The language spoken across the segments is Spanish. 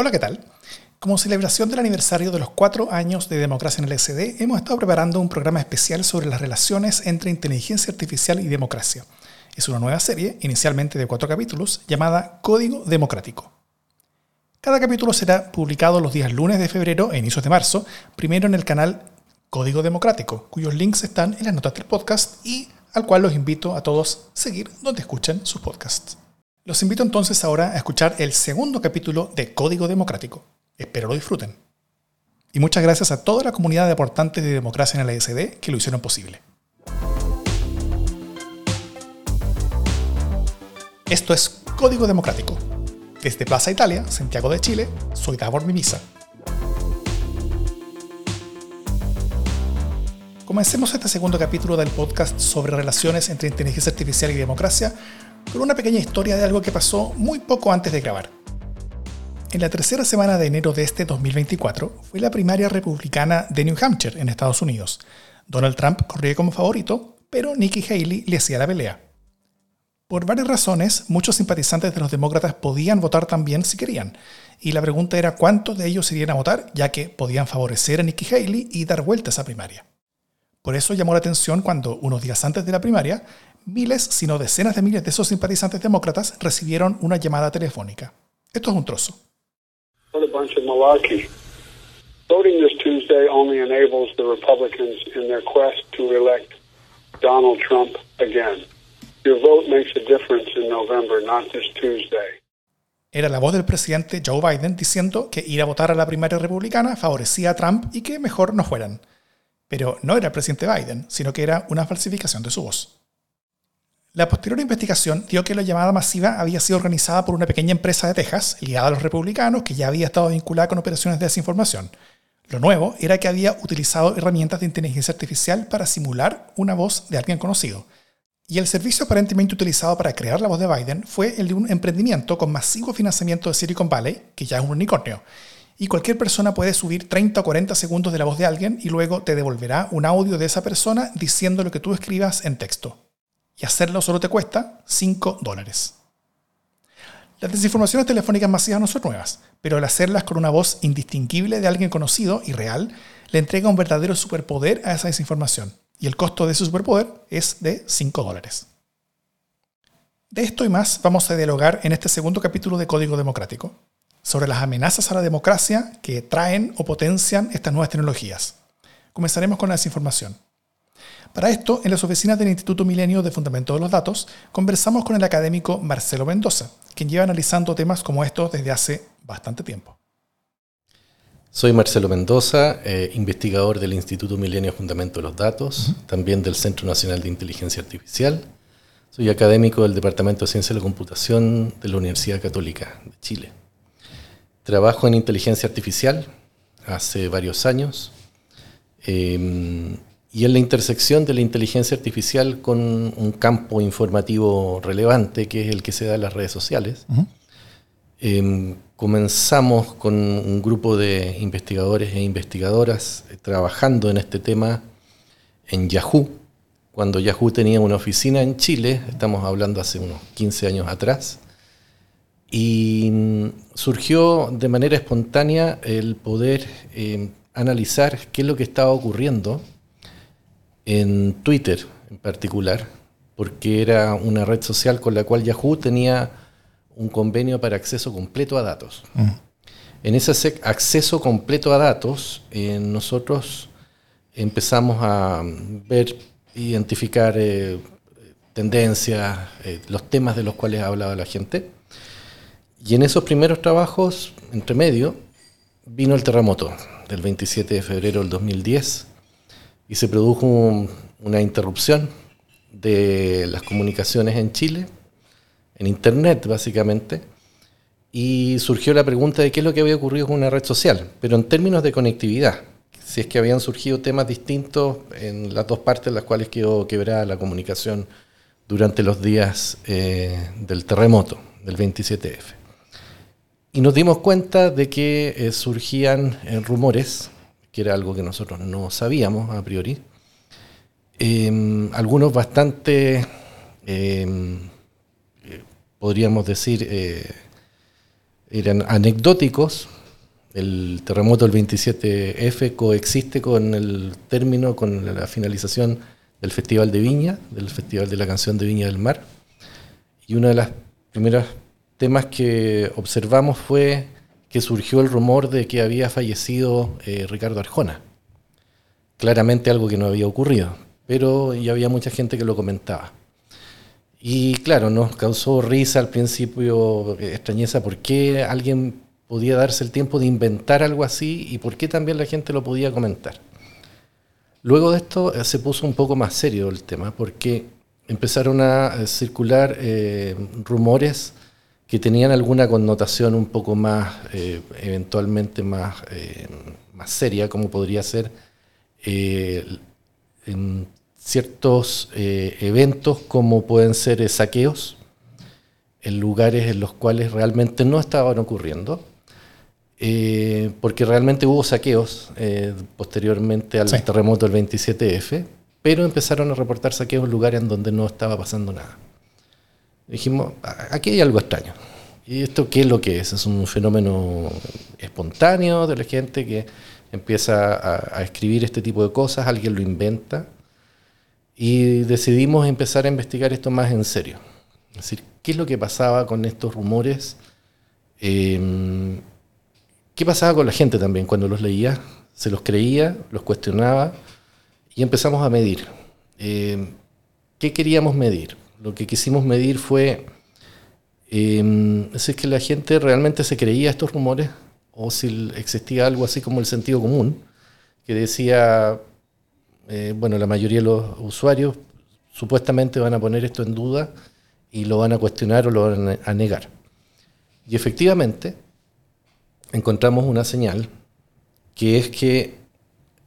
Hola, ¿qué tal? Como celebración del aniversario de los cuatro años de democracia en el SD, hemos estado preparando un programa especial sobre las relaciones entre inteligencia artificial y democracia. Es una nueva serie, inicialmente de cuatro capítulos, llamada Código Democrático. Cada capítulo será publicado los días lunes de febrero e inicios de marzo, primero en el canal Código Democrático, cuyos links están en las notas del podcast y al cual los invito a todos a seguir donde escuchen sus podcasts. Los invito entonces ahora a escuchar el segundo capítulo de Código Democrático. Espero lo disfruten. Y muchas gracias a toda la comunidad de aportantes de democracia en la ESD que lo hicieron posible. Esto es Código Democrático. Desde Plaza Italia, Santiago de Chile, soy Davor Mimisa. Comencemos este segundo capítulo del podcast sobre relaciones entre inteligencia artificial y democracia con una pequeña historia de algo que pasó muy poco antes de grabar. En la tercera semana de enero de este 2024 fue la primaria republicana de New Hampshire, en Estados Unidos. Donald Trump corría como favorito, pero Nikki Haley le hacía la pelea. Por varias razones, muchos simpatizantes de los demócratas podían votar también si querían, y la pregunta era cuántos de ellos irían a votar, ya que podían favorecer a Nikki Haley y dar vuelta a primaria. Por eso llamó la atención cuando, unos días antes de la primaria, miles, sino decenas de miles de esos simpatizantes demócratas recibieron una llamada telefónica. Esto es un trozo. Voting this Tuesday only enables the Republicans in their quest to elect Donald Trump again. Your vote makes a difference in November, not this Tuesday. Era la voz del presidente Joe Biden diciendo que ir a votar a la primaria republicana favorecía a Trump y que mejor no fueran. Pero no era el presidente Biden, sino que era una falsificación de su voz. La posterior investigación dio que la llamada masiva había sido organizada por una pequeña empresa de Texas, ligada a los republicanos, que ya había estado vinculada con operaciones de desinformación. Lo nuevo era que había utilizado herramientas de inteligencia artificial para simular una voz de alguien conocido. Y el servicio aparentemente utilizado para crear la voz de Biden fue el de un emprendimiento con masivo financiamiento de Silicon Valley, que ya es un unicornio. Y cualquier persona puede subir 30 o 40 segundos de la voz de alguien y luego te devolverá un audio de esa persona diciendo lo que tú escribas en texto y hacerlo solo te cuesta 5 dólares. Las desinformaciones telefónicas masivas no son nuevas, pero el hacerlas con una voz indistinguible de alguien conocido y real le entrega un verdadero superpoder a esa desinformación, y el costo de ese superpoder es de 5 dólares. De esto y más vamos a dialogar en este segundo capítulo de Código Democrático, sobre las amenazas a la democracia que traen o potencian estas nuevas tecnologías. Comenzaremos con la desinformación. Para esto, en las oficinas del Instituto Milenio de Fundamento de los Datos, conversamos con el académico Marcelo Mendoza, quien lleva analizando temas como estos desde hace bastante tiempo. Soy Marcelo Mendoza, eh, investigador del Instituto Milenio de Fundamento de los Datos, también del Centro Nacional de Inteligencia Artificial. Soy académico del Departamento de Ciencia de la Computación de la Universidad Católica de Chile. Trabajo en inteligencia artificial hace varios años. Em, y en la intersección de la inteligencia artificial con un campo informativo relevante, que es el que se da en las redes sociales. Em, comenzamos con un grupo de investigadores e investigadoras eh, trabajando en este tema en Yahoo, cuando Yahoo tenía una oficina en Chile, estamos hablando hace unos 15 años atrás, y mm, surgió de manera espontánea el poder em, analizar qué es lo que estaba ocurriendo en Twitter en particular, porque era una red social con la cual Yahoo tenía un convenio para acceso completo a datos. Mm. En ese acceso completo a datos, eh, nosotros empezamos a ver, identificar eh, tendencias, eh, los temas de los cuales hablaba la gente. Y en esos primeros trabajos, entre medio, vino el terremoto del 27 de febrero del 2010, y se produjo una interrupción de las comunicaciones en Chile, en Internet básicamente, y surgió la pregunta de qué es lo que había ocurrido con una red social, pero en términos de conectividad, si es que habían surgido temas distintos en las dos partes en las cuales quedó quebrada la comunicación durante los días eh, del terremoto del 27F. Y nos dimos cuenta de que eh, surgían eh, rumores que era algo que nosotros no sabíamos a priori. Em, algunos bastante, em, podríamos decir, eh, eran anecdóticos. El terremoto del 27F coexiste con el término, con la finalización del Festival de Viña, del Festival de la Canción de Viña del Mar. Y uno de los primeros temas que observamos fue que surgió el rumor de que había fallecido eh, Ricardo Arjona. Claramente algo que no había ocurrido, pero ya había mucha gente que lo comentaba. Y claro, nos causó risa al principio, extrañeza, por qué alguien podía darse el tiempo de inventar algo así y por qué también la gente lo podía comentar. Luego de esto eh, se puso un poco más serio el tema, porque empezaron a eh, circular eh, rumores que tenían alguna connotación un poco más, eventualmente más, más seria, como podría ser en ciertos eventos como pueden ser saqueos en lugares en los cuales realmente no estaban ocurriendo eh, porque realmente hubo saqueos eh, posteriormente al terremoto del 27F, pero empezaron a reportar saqueos en lugares en donde no estaba pasando nada. Dijimos, aquí hay algo extraño. ¿Y esto qué es lo que es? Es un fenómeno espontáneo de la gente que empieza a, escribir este tipo de cosas, alguien lo inventa, y decidimos empezar a investigar esto más en serio. Es decir, ¿qué es lo que pasaba con estos rumores? Eh, ¿Qué pasaba con la gente también cuando los leía? Se los creía, los cuestionaba y empezamos a medir. Eh, ¿Qué queríamos medir? Lo que quisimos medir fue eh, si es que la gente realmente se creía estos rumores o si existía algo así como el sentido común, que decía, eh, bueno, la mayoría de los usuarios supuestamente van a poner esto en duda y lo van a cuestionar o lo van a negar. Y efectivamente, encontramos una señal que es que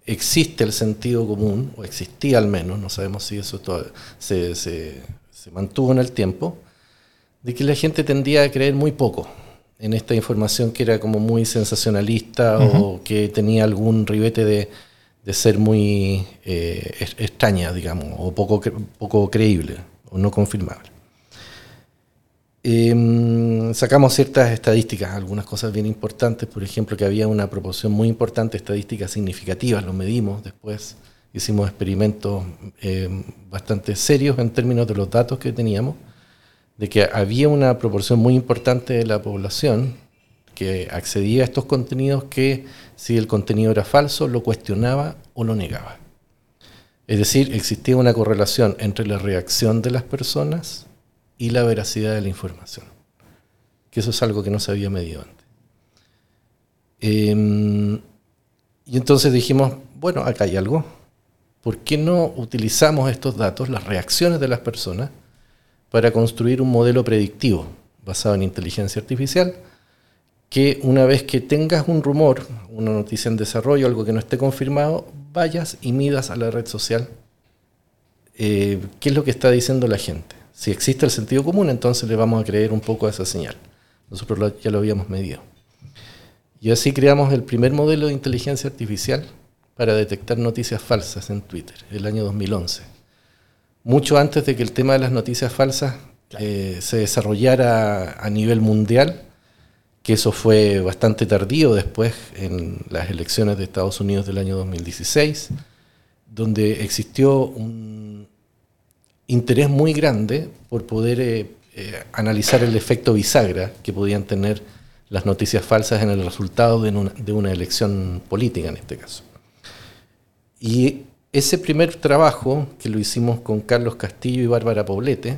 existe el sentido común, o existía al menos, no sabemos si eso se, se, mantuvo en el tiempo, de que la gente tendía a creer muy poco en esta información que era como muy sensacionalista o que tenía algún ribete de, ser muy eh, extraña, digamos, o poco, poco creíble o no confirmable. Em, sacamos ciertas estadísticas, algunas cosas bien importantes, por ejemplo, que había una proporción muy importante de estadísticas significativas, lo medimos después, hicimos experimentos em, bastante serios en términos de los datos que teníamos, de que había una proporción muy importante de la población que accedía a estos contenidos que si el contenido era falso lo cuestionaba o lo negaba. Es decir, existía una correlación entre la reacción de las personas y la veracidad de la información. Que eso es algo que no se había medido antes. Em, y entonces dijimos, bueno, acá hay algo. ¿Por qué no utilizamos estos datos, las reacciones de las personas, para construir un modelo predictivo basado en inteligencia artificial? que una vez que tengas un rumor, una noticia en desarrollo, algo que no esté confirmado, vayas y midas a la red social eh, qué es lo que está diciendo la gente. Si existe el sentido común, entonces le vamos a creer un poco a esa señal. Nosotros ya lo habíamos medido. Y así creamos el primer modelo de inteligencia artificial para detectar noticias falsas en Twitter, el año 2011. Mucho antes de que el tema de las noticias falsas eh, se desarrollara a nivel mundial, que eso fue bastante tardío después en las elecciones de Estados Unidos del año 2016, donde existió un, interés muy grande por poder eh, eh, analizar el efecto bisagra que podían tener las noticias falsas en el resultado de una, elección política en este caso. Y ese primer trabajo, que lo hicimos con Carlos Castillo y Bárbara Poblete,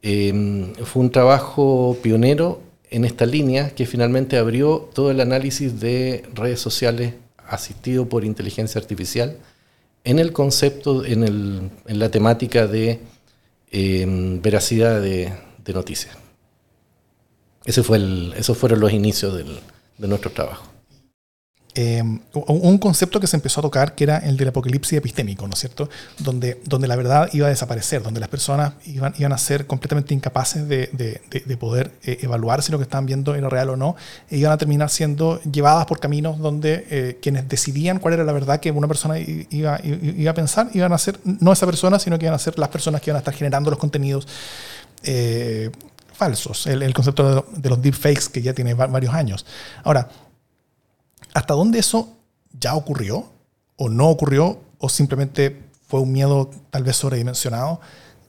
em, fue un trabajo pionero en esta línea que finalmente abrió todo el análisis de redes sociales asistido por inteligencia artificial en el concepto, en, el, en la temática de em, veracidad de, noticias. Ese fue el, esos fueron los inicios de nuestro trabajo. Em, un concepto que se empezó a tocar que era el del apocalipsis epistémico, ¿no es cierto? Donde, donde la verdad iba a desaparecer, donde las personas iban, iban a ser completamente incapaces de, de, poder eh, evaluar si lo que estaban viendo era real o no, e iban a terminar siendo llevadas por caminos donde eh, quienes decidían cuál era la verdad que una persona iba, iba, a pensar, iban a ser no esa persona, sino que iban a ser las personas que iban a estar generando los contenidos. Eh, falsos, el, concepto de, los deepfakes que ya tiene varios años. Ahora, ¿hasta dónde eso ya ocurrió o no ocurrió o simplemente fue un miedo tal vez sobredimensionado?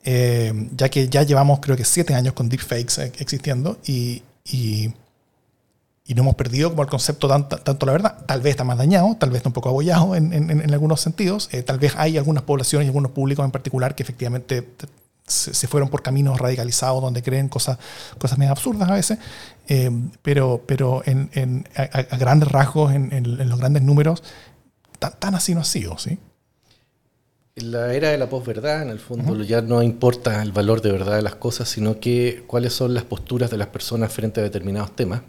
Eh, ya que ya llevamos creo que siete años con deepfakes eh, existiendo y, y, no hemos perdido como el concepto tanto, tanto, la verdad. Tal vez está más dañado, tal vez está un poco abollado en, en, algunos sentidos. Eh, tal vez hay algunas poblaciones y algunos públicos en particular que efectivamente se, fueron por caminos radicalizados donde creen cosas, cosas medio absurdas a veces, pero, pero en, a, grandes rasgos, en, los grandes números, tan, tan así no ha sido, ¿sí? la era de la posverdad, en el fondo, ya no importa el valor de verdad de las cosas, sino que cuáles son las posturas de las personas frente a determinados temas.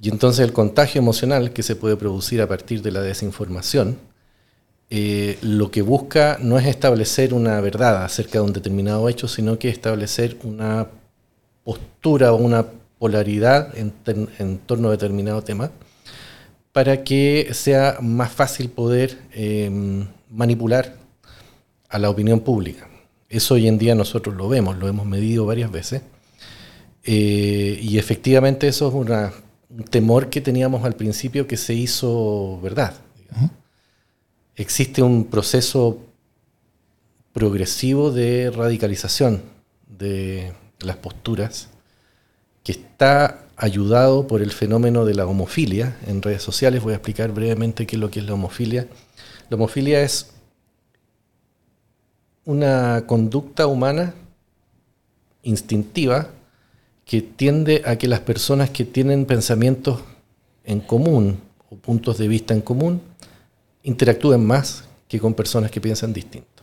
Y entonces el contagio emocional que se puede producir a partir de la desinformación, eh, lo que busca no es establecer una verdad acerca de un determinado hecho, sino que establecer una postura o una polaridad en, torno a determinado tema para que sea más fácil poder em, manipular a la opinión pública. Eso hoy en día nosotros lo vemos, lo hemos medido varias veces. Eh, y efectivamente eso es un temor que teníamos al principio que se hizo verdad. Existe un proceso progresivo de radicalización de las posturas que está ayudado por el fenómeno de la homofilia en redes sociales. Voy a explicar brevemente qué es lo que es la homofilia. La homofilia es una conducta humana instintiva que tiende a que las personas que tienen pensamientos en común o puntos de vista en común interactúen más que con personas que piensan distinto.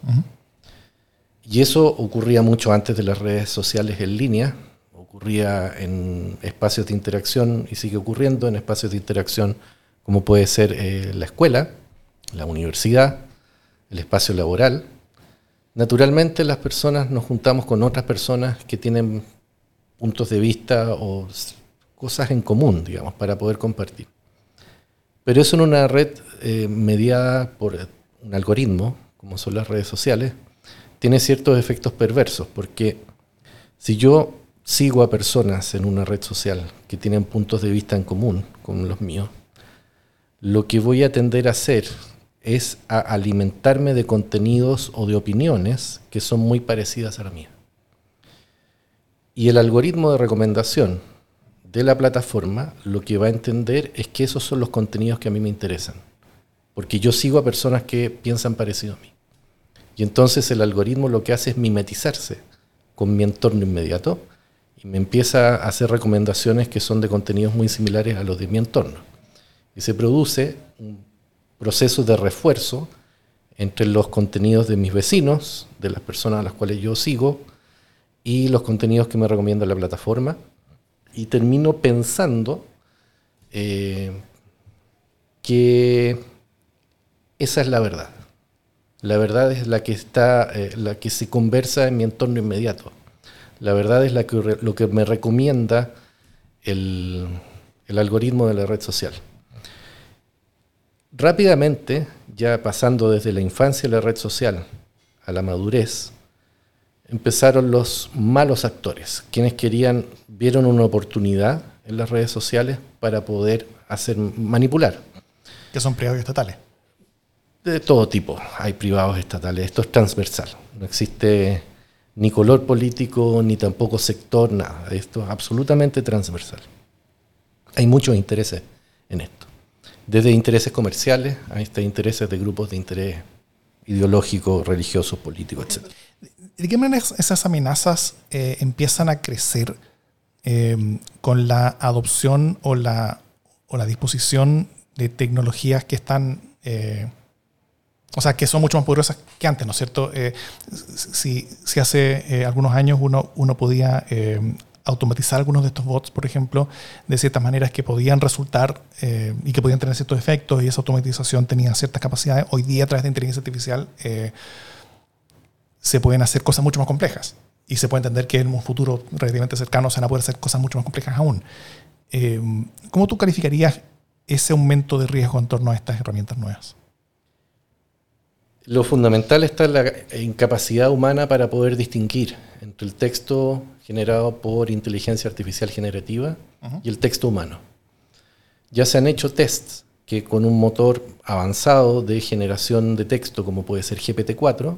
Y eso ocurría mucho antes de las redes sociales en línea, ocurría en espacios de interacción y sigue ocurriendo en espacios de interacción como puede ser eh, la escuela, la universidad, el espacio laboral, Naturalmente las personas nos juntamos con otras personas que tienen puntos de vista o cosas en común, digamos, para poder compartir. Pero eso en una red eh, mediada por un algoritmo, como son las redes sociales, tiene ciertos efectos perversos, porque si yo sigo a personas en una red social que tienen puntos de vista en común con los míos, lo que voy a tender a hacer es a alimentarme de contenidos o de opiniones que son muy parecidas a la mía. Y el algoritmo de recomendación de la plataforma lo que va a entender es que esos son los contenidos que a mí me interesan, porque yo sigo a personas que piensan parecido a mí. Y entonces el algoritmo lo que hace es mimetizarse con mi entorno inmediato y me empieza a hacer recomendaciones que son de contenidos muy similares a los de mi entorno. Y se produce un procesos de refuerzo entre los contenidos de mis vecinos, de las personas a las cuales yo sigo, y los contenidos que me recomienda la plataforma. Y termino pensando eh, que esa es la verdad. La verdad es la que está, eh, la que se conversa en mi entorno inmediato. La verdad es la que, lo que me recomienda el algoritmo de la red social. Rápidamente, ya pasando desde la infancia de la red social a la madurez, empezaron los malos actores, quienes querían, vieron una oportunidad en las redes sociales para poder hacer manipular. Que son privados y estatales. De todo tipo, hay privados estatales, esto es transversal, no existe ni color político, ni tampoco sector, nada, esto es absolutamente transversal. Hay muchos intereses en esto desde intereses comerciales hasta intereses de grupos de interés ideológico, religioso, político, etc. ¿De qué manera esas amenazas eh, empiezan a crecer eh, con la adopción o la, o la disposición de tecnologías que están, eh, o sea, que son mucho más poderosas que antes, ¿no es cierto? si, si, hace algunos años uno, uno podía automatizar algunos de estos bots, por ejemplo, de ciertas maneras que podían resultar eh, y que podían tener ciertos efectos y esa automatización tenía ciertas capacidades. Hoy día, a través de inteligencia artificial, eh, se pueden hacer cosas mucho más complejas y se puede entender que en un futuro relativamente cercano se van a poder hacer cosas mucho más complejas aún. Eh, ¿Cómo tú calificarías ese aumento de riesgo en torno a estas herramientas nuevas? Lo fundamental está en la incapacidad humana para poder distinguir entre el texto generado por inteligencia artificial generativa y el texto humano. Ya se han hecho tests que con un motor avanzado de generación de texto, como puede ser GPT-4,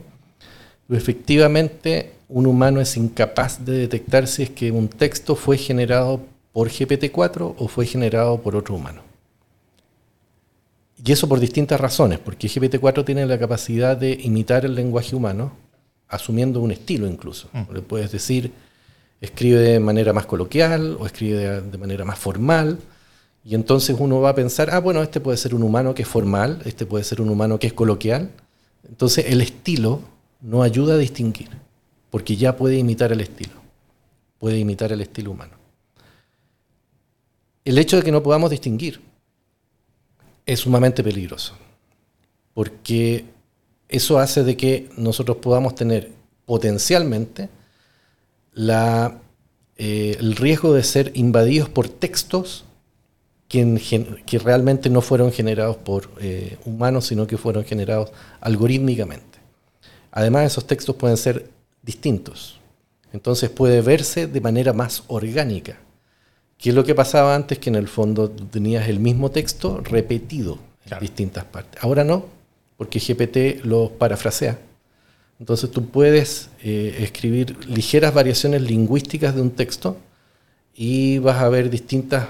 efectivamente un humano es incapaz de detectar si es que un texto fue generado por GPT-4 o fue generado por otro humano. Y eso por distintas razones, porque GPT-4 tiene la capacidad de imitar el lenguaje humano, asumiendo un estilo incluso. Mm. Le puedes decir, escribe de manera más coloquial o escribe de, manera más formal, y entonces uno va a pensar, ah, bueno, este puede ser un humano que es formal, este puede ser un humano que es coloquial. Entonces el estilo no ayuda a distinguir, porque ya puede imitar el estilo, puede imitar el estilo humano. El hecho de que no podamos distinguir es sumamente peligroso, porque eso hace de que nosotros podamos tener potencialmente la, eh, el riesgo de ser invadidos por textos que, realmente no fueron generados por eh, humanos, sino que fueron generados algorítmicamente. Además, esos textos pueden ser distintos. Entonces puede verse de manera más orgánica. ¿Qué es lo que pasaba antes? Que en el fondo tenías el mismo texto repetido en distintas partes. Ahora no, porque GPT lo parafrasea. Entonces tú puedes eh, escribir ligeras variaciones lingüísticas de un texto y vas a ver distintas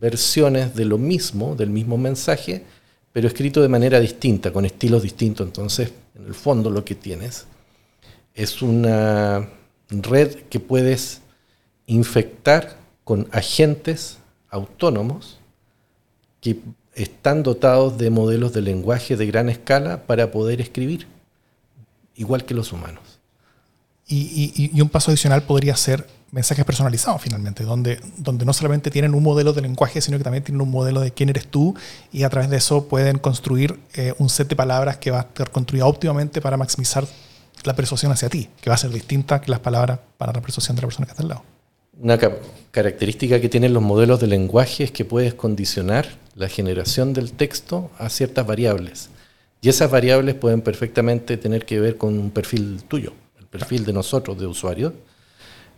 versiones de lo mismo, del mismo mensaje, pero escrito de manera distinta, con estilos distintos. Entonces, en el fondo lo que tienes es una red que puedes infectar con agentes autónomos que están dotados de modelos de lenguaje de gran escala para poder escribir, igual que los humanos. Y, un paso adicional podría ser mensajes personalizados finalmente, donde, donde no solamente tienen un modelo de lenguaje, sino que también tienen un modelo de quién eres tú y a través de eso pueden construir eh, un set de palabras que va a estar construido óptimamente para maximizar la persuasión hacia ti, que va a ser distinta que las palabras para la persuasión de la persona que está al lado. Una característica que tienen los modelos de lenguaje es que puedes condicionar la generación del texto a ciertas variables. Y esas variables pueden perfectamente tener que ver con un perfil tuyo, perfil de nosotros, de usuarios.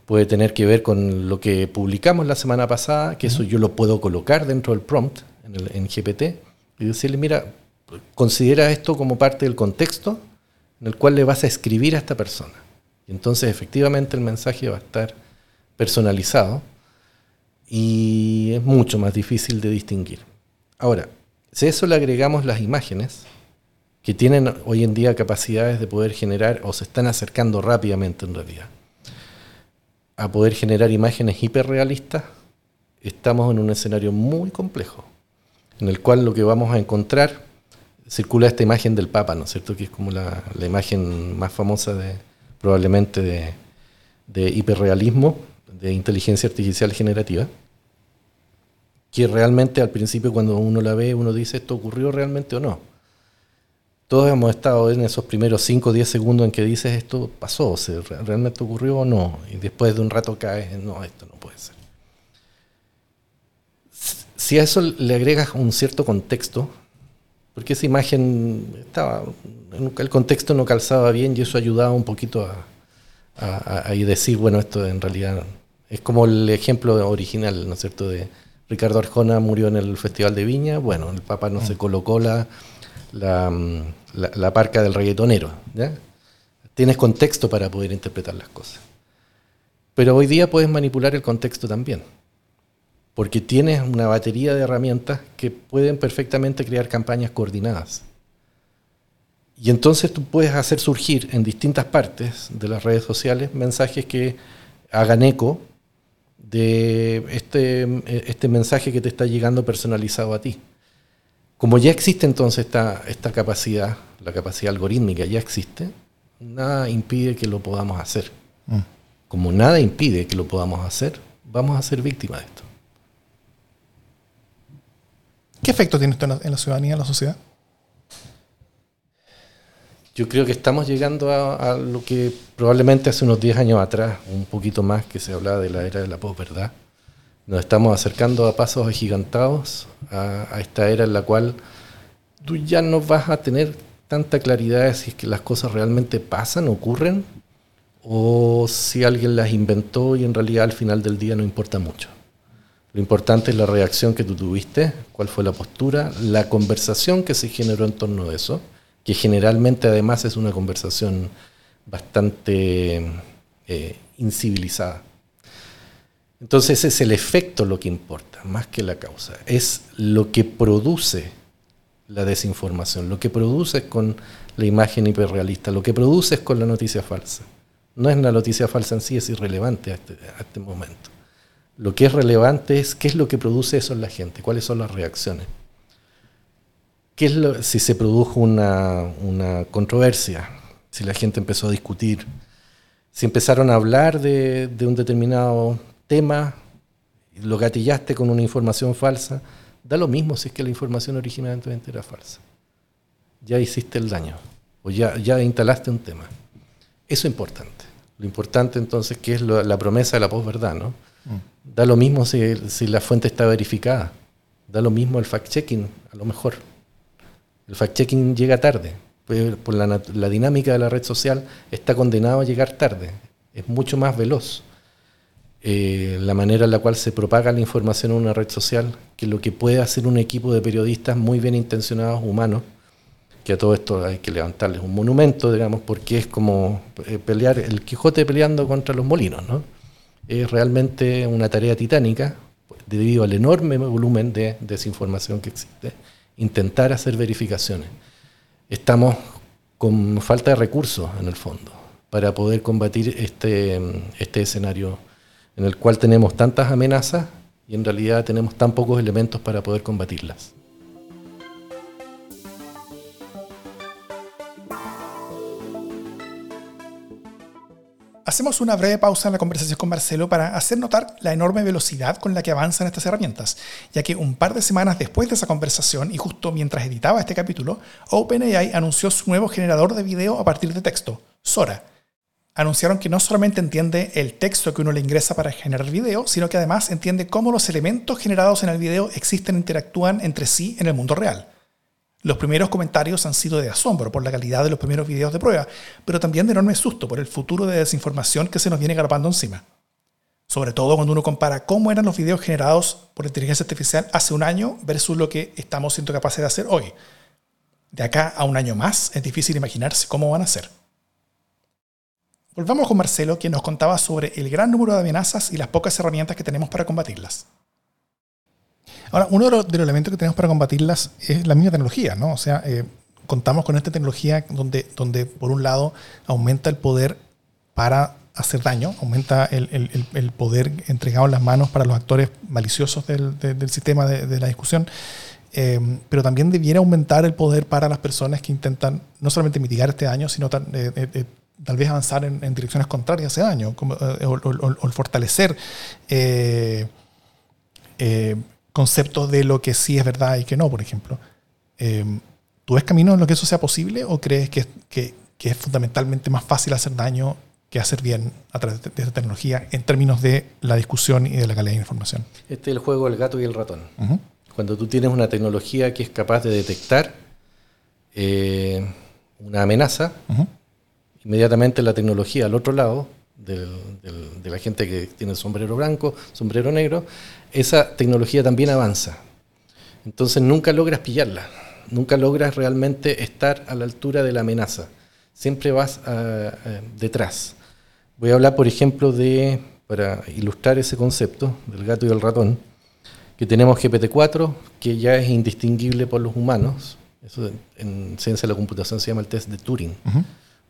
Puede tener que ver con lo que publicamos la semana pasada, que eso yo lo puedo colocar dentro del prompt en, el, en GPT y decirle, mira, considera esto como parte del contexto en el cual le vas a escribir a esta persona. Y entonces efectivamente el mensaje va a estar personalizado y es mucho más difícil de distinguir. Ahora, si a eso le agregamos las imágenes, que tienen hoy en día capacidades de poder generar, o se están acercando rápidamente en realidad, a poder generar imágenes hiperrealistas, estamos en un escenario muy complejo, en el cual lo que vamos a encontrar, circula esta imagen del Papa, ¿no es cierto? Que es como la, imagen más famosa de, probablemente de, de hiperrealismo, de inteligencia artificial generativa, que realmente al principio cuando uno la ve, uno dice, ¿esto ocurrió realmente o no? Todos hemos estado en esos primeros 5 o 10 segundos en que dices, ¿esto pasó? ¿O ¿Realmente ocurrió o no? Y después de un rato caes, no, esto no puede ser. Si a eso le agregas un cierto contexto, porque esa imagen estaba, el contexto no calzaba bien y eso ayudaba un poquito a, a decir, bueno, esto en realidad es como el ejemplo original, ¿no es cierto?, de Ricardo Arjona murió en el Festival de Viña, bueno, el Papa no se mm. colocó la, mm, la, la, parca del reggaetonero, ¿ya? Tienes contexto para poder interpretar las cosas. Pero hoy día puedes manipular el contexto también, porque tienes una batería de herramientas que pueden perfectamente crear campañas coordinadas. Y entonces tú puedes hacer surgir en distintas partes de las redes sociales mensajes que hagan eco de este, este mensaje que te está llegando personalizado a ti. Como ya existe entonces esta, esta capacidad, la capacidad algorítmica ya existe, nada impide que lo podamos hacer. Mm. Como nada impide que lo podamos hacer, vamos a ser víctimas de esto. ¿Qué efecto tiene esto en la ciudadanía, en la sociedad? Yo creo que estamos llegando a, lo que probablemente hace unos 10 años atrás, un poquito más, que se hablaba de la era de la posverdad. Nos estamos acercando a pasos agigantados a, esta era en la cual tú ya no vas a tener tanta claridad de si es que las cosas realmente pasan, ocurren, o si alguien las inventó y en realidad al final del día no importa mucho. Lo importante es la reacción que tú tuviste, cuál fue la postura, la conversación que se generó en torno a eso, que generalmente además es una conversación bastante eh, incivilizada. Entonces es el efecto lo que importa, más que la causa. Es lo que produce la desinformación, lo que produce con la imagen hiperrealista, lo que produce con la noticia falsa. No es la noticia falsa en sí, es irrelevante a este, a este momento. Lo que es relevante es qué es lo que produce eso en la gente, cuáles son las reacciones. ¿Qué es si se produjo una, una, controversia, si la gente empezó a discutir, si empezaron a hablar de, de un determinado tema, lo gatillaste con una información falsa, da lo mismo si es que la información originalmente era falsa. Ya hiciste el daño, o ya, ya instalaste un tema. Eso es importante. Lo importante entonces que es lo, la promesa de la posverdad, ¿no? Mm. Da lo mismo si, si, la fuente está verificada. Da lo mismo el fact-checking, a lo mejor. El fact-checking llega tarde. Pues por la, la, dinámica de la red social está condenado a llegar tarde. Es mucho más veloz eh, la manera en la cual se propaga la información en una red social que lo que puede hacer un equipo de periodistas muy bien intencionados, humanos, que a todo esto hay que levantarles un monumento, digamos, porque es como eh, pelear, el Quijote peleando contra los molinos, ¿no? Es realmente una tarea titánica, debido al enorme volumen de desinformación que existe, intentar hacer verificaciones. Estamos con falta de recursos, en el fondo, para poder combatir este, este escenario en el cual tenemos tantas amenazas y en realidad tenemos tan pocos elementos para poder combatirlas. Hacemos una breve pausa en la conversación con Marcelo para hacer notar la enorme velocidad con la que avanzan estas herramientas, ya que un par de semanas después de esa conversación y justo mientras editaba este capítulo, OpenAI anunció su nuevo generador de video a partir de texto, Sora. Anunciaron que no solamente entiende el texto que uno le ingresa para generar video, sino que además entiende cómo los elementos generados en el video existen e interactúan entre sí en el mundo real. Los primeros comentarios han sido de asombro por la calidad de los primeros videos de prueba, pero también de enorme susto por el futuro de desinformación que se nos viene garpando encima. Sobre todo cuando uno compara cómo eran los videos generados por inteligencia artificial hace un año versus lo que estamos siendo capaces de hacer hoy. De acá a un año más es difícil imaginarse cómo van a ser. Volvamos con Marcelo, quien nos contaba sobre el gran número de amenazas y las pocas herramientas que tenemos para combatirlas. Ahora, uno de los, elementos que tenemos para combatirlas es la misma tecnología, ¿no? O sea, eh, contamos con esta tecnología donde, donde, por un lado, aumenta el poder para hacer daño, aumenta el, poder entregado en las manos para los actores maliciosos del, sistema de, la discusión, eh, pero también debiera aumentar el poder para las personas que intentan no solamente mitigar este daño, sino eh, tal vez avanzar en, direcciones contrarias ese daño, como, o, el fortalecer conceptos de lo que sí es verdad y que no, por ejemplo. Em, ¿Tú ves camino en lo que eso sea posible o crees que, que, es fundamentalmente más fácil hacer daño que hacer bien a través de esta tecnología en términos de la discusión y de la calidad de información? Este es el juego del gato y el ratón. Cuando tú tienes una tecnología que es capaz de detectar eh, una amenaza, inmediatamente la tecnología al otro lado de la gente que tiene sombrero blanco, sombrero negro, esa tecnología también avanza. Entonces nunca logras pillarla, nunca logras realmente estar a la altura de la amenaza. Siempre vas ah, ah, detrás. Voy a hablar, por ejemplo, de, para ilustrar ese concepto del gato y del ratón, que tenemos GPT-4, que ya es indistinguible por los humanos. Eso en ciencia de la computación se llama el test de Turing.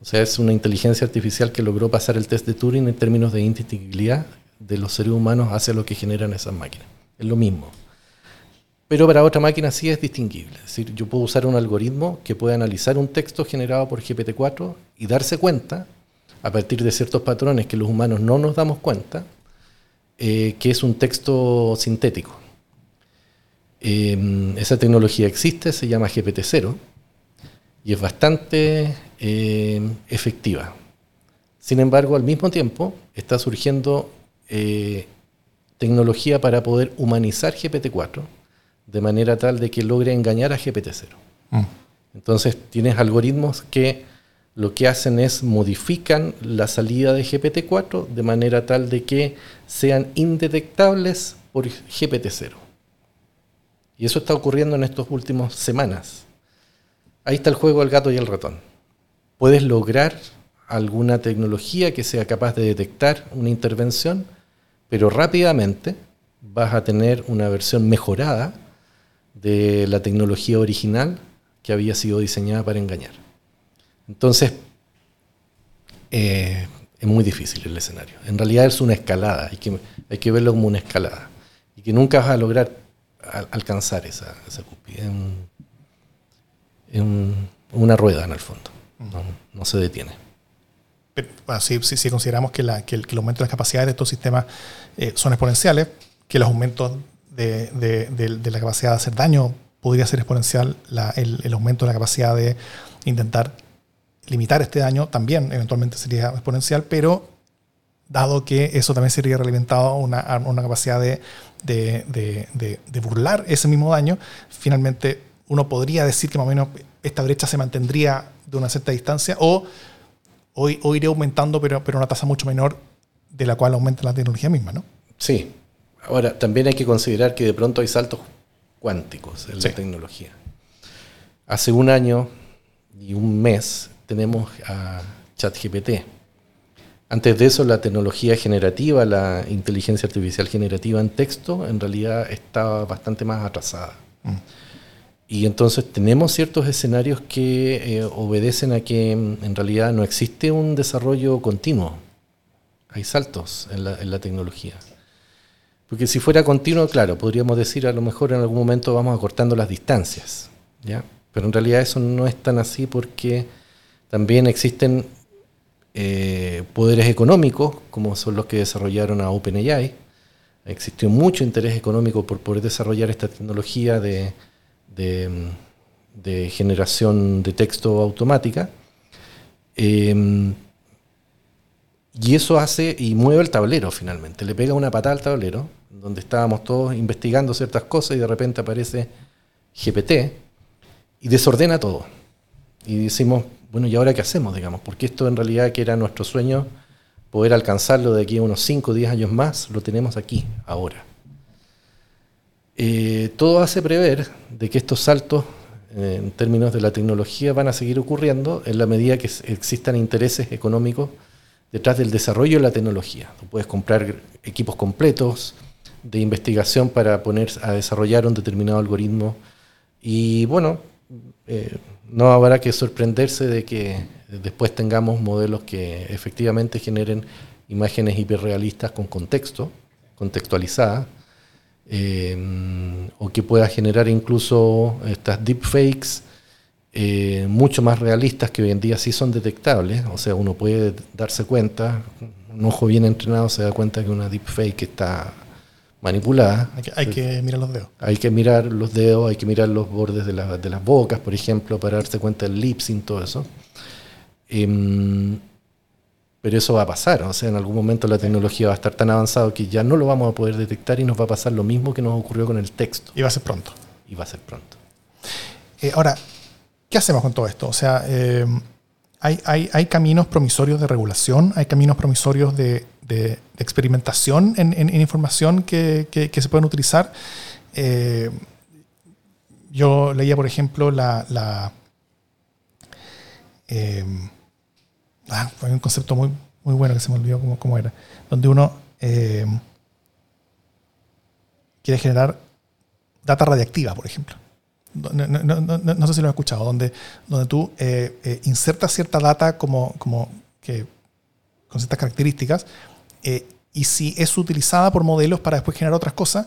O sea, es una inteligencia artificial que logró pasar el test de Turing en términos de indistinguibilidad de los seres humanos hacia lo que generan esas máquinas. Es lo mismo. Pero para otra máquina sí es distinguible. Es decir, yo puedo usar un algoritmo que puede analizar un texto generado por GPT-4 y darse cuenta, a partir de ciertos patrones que los humanos no nos damos cuenta, eh, que es un texto sintético. Eh, esa tecnología existe, se llama GPT-0 y es bastante eh, efectiva. Sin embargo, al mismo tiempo está surgiendo eh, tecnología para poder humanizar GPT-4 de manera tal de que logre engañar a GPT-0. Mm. Entonces tienes algoritmos que lo que hacen es modifican la salida de GPT-4 de manera tal de que sean indetectables por GPT-0. Y eso está ocurriendo en estas últimas semanas. Ahí está el juego del gato y el ratón. Puedes lograr alguna tecnología que sea capaz de detectar una intervención, pero rápidamente vas a tener una versión mejorada de la tecnología original que había sido diseñada para engañar. Entonces, eh, es muy difícil el escenario. En realidad es una escalada, hay que, verlo como una escalada. Y que nunca vas a lograr alcanzar esa, esa cúspide. Es, una rueda en el fondo, no, se detiene. Pero, si, consideramos que, la, que, el, aumento de las capacidades de estos sistemas eh, son exponenciales, que los aumentos de, de, la capacidad de hacer daño podría ser exponencial, el, aumento de la capacidad de intentar limitar este daño también eventualmente sería exponencial, pero dado que eso también sería realimentado a una, una, capacidad de, de, de, burlar ese mismo daño, finalmente uno podría decir que más o menos esta brecha se mantendría de una cierta distancia o, o, o iría aumentando, pero, pero a una tasa mucho menor de la cual aumenta la tecnología misma, ¿no? Sí. Ahora, también hay que considerar que de pronto hay saltos cuánticos en la tecnología. Hace un año y un mes tenemos a ChatGPT. Antes de eso, la tecnología generativa, la inteligencia artificial generativa en texto, en realidad estaba bastante más atrasada. Mm. Y entonces tenemos ciertos escenarios que eh, obedecen a que mm, en realidad no existe un desarrollo continuo. Hay saltos en la, en la tecnología. Porque si fuera continuo, claro, podríamos decir a lo mejor en algún momento vamos acortando las distancias. ¿ya? Pero en realidad eso no es tan así porque también existen eh, poderes económicos, como son los que desarrollaron a OpenAI. Existió mucho interés económico por poder desarrollar esta tecnología de, generación de texto automática. Em, y eso hace y mueve el tablero finalmente. Le pega una patada al tablero, donde estábamos todos investigando ciertas cosas y de repente aparece GPT y desordena todo. Y decimos, bueno, ¿y ahora qué hacemos, digamos? Porque esto en realidad que era nuestro sueño, poder alcanzarlo de aquí a unos 5 o 10 años más, lo tenemos aquí, ahora. Eh, todo hace prever de que estos saltos eh, en términos de la tecnología van a seguir ocurriendo en la medida que existan intereses económicos detrás del desarrollo de la tecnología. Tú puedes comprar equipos completos de investigación para poner a desarrollar un determinado algoritmo y bueno, eh, no habrá que sorprenderse de que después tengamos modelos que efectivamente generen imágenes hiperrealistas con contexto, contextualizadas, eh, o que pueda generar incluso estas deepfakes eh, mucho más realistas que hoy en día sí son detectables, o sea, uno puede darse cuenta, un ojo bien entrenado se da cuenta que una deepfake está manipulada. Hay que, mirar los dedos. Hay que mirar los dedos, hay que mirar los bordes de, las bocas, por ejemplo, para darse cuenta del lip sync, todo eso. Em, pero eso va a pasar, o sea, en algún momento la tecnología va a estar tan avanzada que ya no lo vamos a poder detectar y nos va a pasar lo mismo que nos ocurrió con el texto. Y va a ser pronto. Y va a ser pronto. Eh, ahora, ¿qué hacemos con todo esto? O sea, em, hay, caminos promisorios de regulación, hay caminos promisorios de, experimentación en, información que, se pueden utilizar. Eh, yo leía, por ejemplo, la... la eh, ah, fue un concepto muy, muy bueno que se me olvidó cómo, era, donde uno eh, quiere generar data radiactiva, por ejemplo no, sé si lo has escuchado, donde, donde tú eh, eh, insertas cierta data como, como que, con ciertas características eh, y si es utilizada por modelos para después generar otras cosas,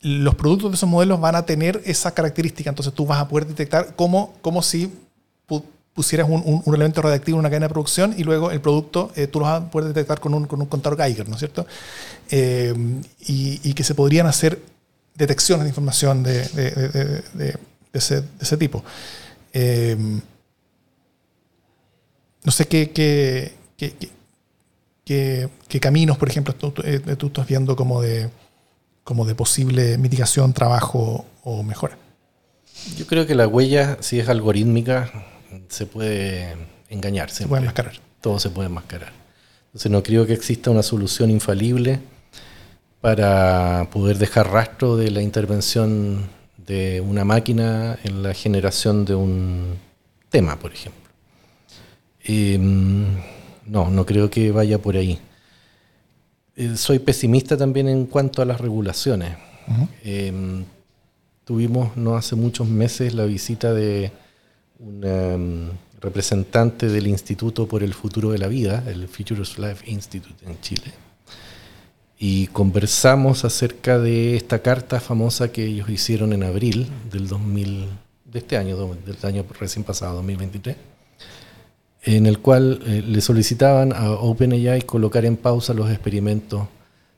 los productos de esos modelos van a tener esa característica. Entonces tú vas a poder detectar como, como si pusieras un, un, elemento radiactivo en una cadena de producción y luego el producto tú lo vas detectar con un, con un contador Geiger, ¿no es cierto? y, y, que se podrían hacer detecciones de información de, de, ese, tipo. Eh, no sé qué, qué, qué, caminos, por ejemplo, eh, tú, estás viendo como de, como de posible mitigación, trabajo o mejora. Yo creo que la huella, si es algorítmica, se puede engañar. Se puede enmascarar. Todo se puede enmascarar. Entonces no creo que exista una solución infalible para poder dejar rastro de la intervención de una máquina en la generación de un tema, por ejemplo. Em, no, no creo que vaya por ahí. Eh, soy pesimista también en cuanto a las regulaciones. Em, tuvimos no hace muchos meses la visita de una em, representante del Instituto por el Futuro de la Vida, el Futures Life Institute en Chile, y conversamos acerca de esta carta famosa que ellos hicieron en abril del 2000, de este año, del año recién pasado, 2023, en el cual eh, le solicitaban a OpenAI colocar en pausa los experimentos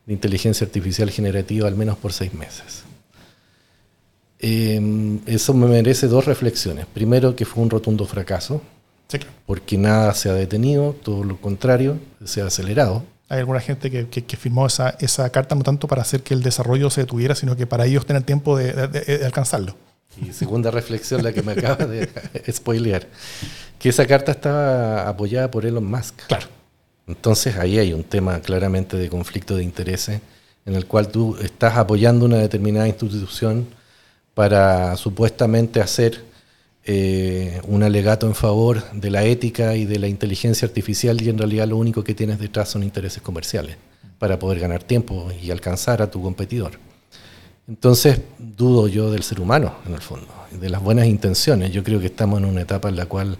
de inteligencia artificial generativa al menos por seis meses. Em, eso me merece dos reflexiones. Primero, que fue un rotundo fracaso, porque nada se ha detenido, todo lo contrario, se ha acelerado. Hay alguna gente que, firmó esa, esa, carta no tanto para hacer que el desarrollo se detuviera, sino que para ellos tener tiempo de, de alcanzarlo. Y segunda reflexión, la que me acaba de spoilear, que esa carta estaba apoyada por Elon Musk. Claro. Entonces ahí hay un tema claramente de conflicto de intereses en el cual tú estás apoyando una determinada institución para supuestamente hacer eh, un alegato en favor de la ética y de la inteligencia artificial y en realidad lo único que tienes detrás son intereses comerciales para poder ganar tiempo y alcanzar a tu competidor. Entonces dudo yo del ser humano, en el fondo, de las buenas intenciones. Yo creo que estamos en una etapa en la cual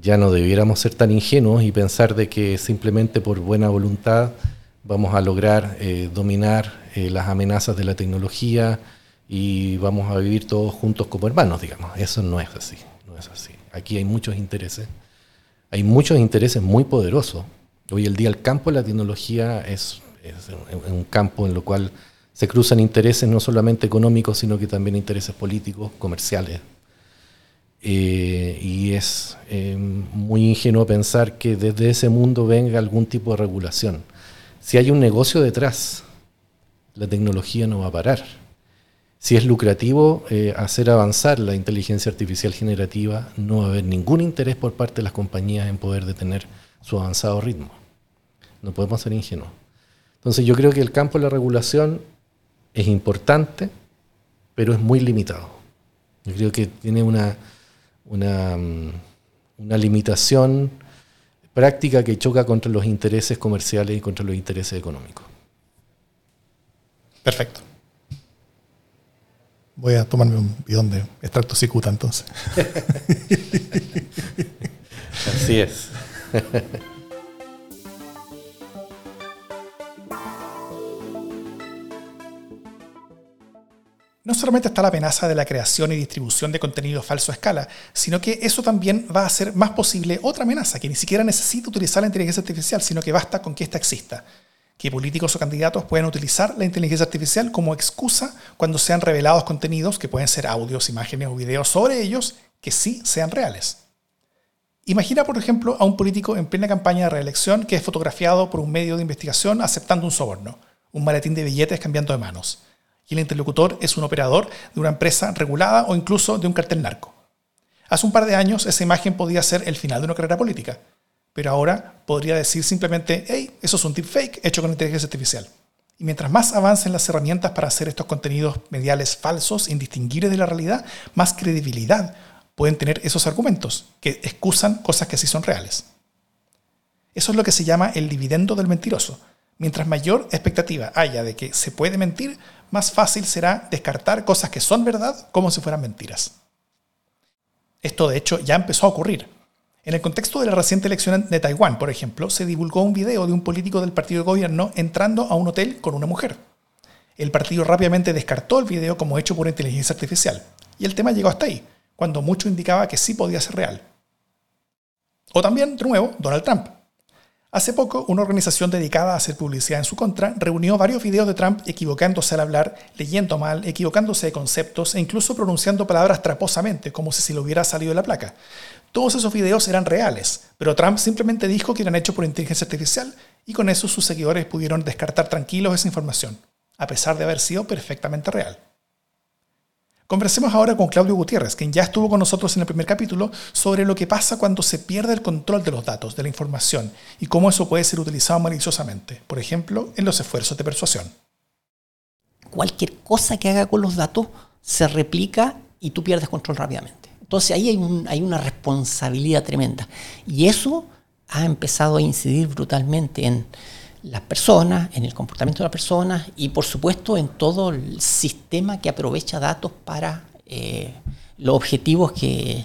ya no debiéramos ser tan ingenuos y pensar de que simplemente por buena voluntad vamos a lograr eh, dominar eh, las amenazas de la tecnología y vamos a vivir todos juntos como hermanos, digamos. Eso no es así, no es así. Aquí hay muchos intereses, hay muchos intereses muy poderosos. Hoy el día el campo de la tecnología es, es un campo en lo cual se cruzan intereses no solamente económicos, sino que también intereses políticos, comerciales. Eh, y es eh, muy ingenuo pensar que desde ese mundo venga algún tipo de regulación. Si hay un negocio detrás, la tecnología no va a parar. Si es lucrativo eh, hacer avanzar la inteligencia artificial generativa, no va a haber ningún interés por parte de las compañías en poder detener su avanzado ritmo. No podemos ser ingenuos. Entonces yo creo que el campo de la regulación es importante, pero es muy limitado. Yo creo que tiene una, una, mm, una limitación práctica que choca contra los intereses comerciales y contra los intereses económicos. Perfecto. Voy a tomarme un bidón de extracto cicuta entonces. Así es. no solamente está la amenaza de la creación y distribución de contenido falso a escala, sino que eso también va a hacer más posible otra amenaza, que ni siquiera necesita utilizar la inteligencia artificial, sino que basta con que ésta exista. Que políticos o candidatos puedan utilizar la inteligencia artificial como excusa cuando sean revelados contenidos, que pueden ser audios, imágenes o videos sobre ellos, que sí sean reales. Imagina, por ejemplo, a un político en plena campaña de reelección que es fotografiado por un medio de investigación aceptando un soborno, un maletín de billetes cambiando de manos y el interlocutor es un operador de una empresa regulada o incluso de un cartel narco. Hace un par de años esa imagen podía ser el final de una carrera política, pero ahora podría decir simplemente, hey, eso es un fake hecho con inteligencia artificial. Y mientras más avancen las herramientas para hacer estos contenidos mediales falsos, indistinguibles de la realidad, más credibilidad pueden tener esos argumentos, que excusan cosas que sí son reales. Eso es lo que se llama el dividendo del mentiroso. Mientras mayor expectativa haya de que se puede mentir, más fácil será descartar cosas que son verdad como si fueran mentiras. Esto de hecho ya empezó a ocurrir. En el contexto de la reciente elección de Taiwán, por ejemplo, se divulgó un video de un político del partido de gobierno entrando a un hotel con una mujer. El partido rápidamente descartó el video como hecho por inteligencia artificial, y el tema llegó hasta ahí, cuando mucho indicaba que sí podía ser real. O también, de nuevo, Donald Trump. Hace poco, una organización dedicada a hacer publicidad en su contra reunió varios videos de Trump equivocándose al hablar, leyendo mal, equivocándose de conceptos e incluso pronunciando palabras traposamente, como si se le hubiera salido de la placa. Todos esos videos eran reales, pero Trump simplemente dijo que eran hechos por inteligencia artificial y con eso sus seguidores pudieron descartar tranquilos esa información, a pesar de haber sido perfectamente real. Conversemos ahora con Claudio Gutiérrez, quien ya estuvo con nosotros en el primer capítulo, sobre lo que pasa cuando se pierde el control de los datos, de la información, y cómo eso puede ser utilizado maliciosamente, por ejemplo, en los esfuerzos de persuasión. Cualquier cosa que haga con los datos se replica y tú pierdes control rápidamente. Entonces ahí hay, una responsabilidad tremenda. Y eso ha empezado a incidir brutalmente en las personas, en el comportamiento de las personas y por supuesto en todo el sistema que aprovecha datos para eh, los objetivos que,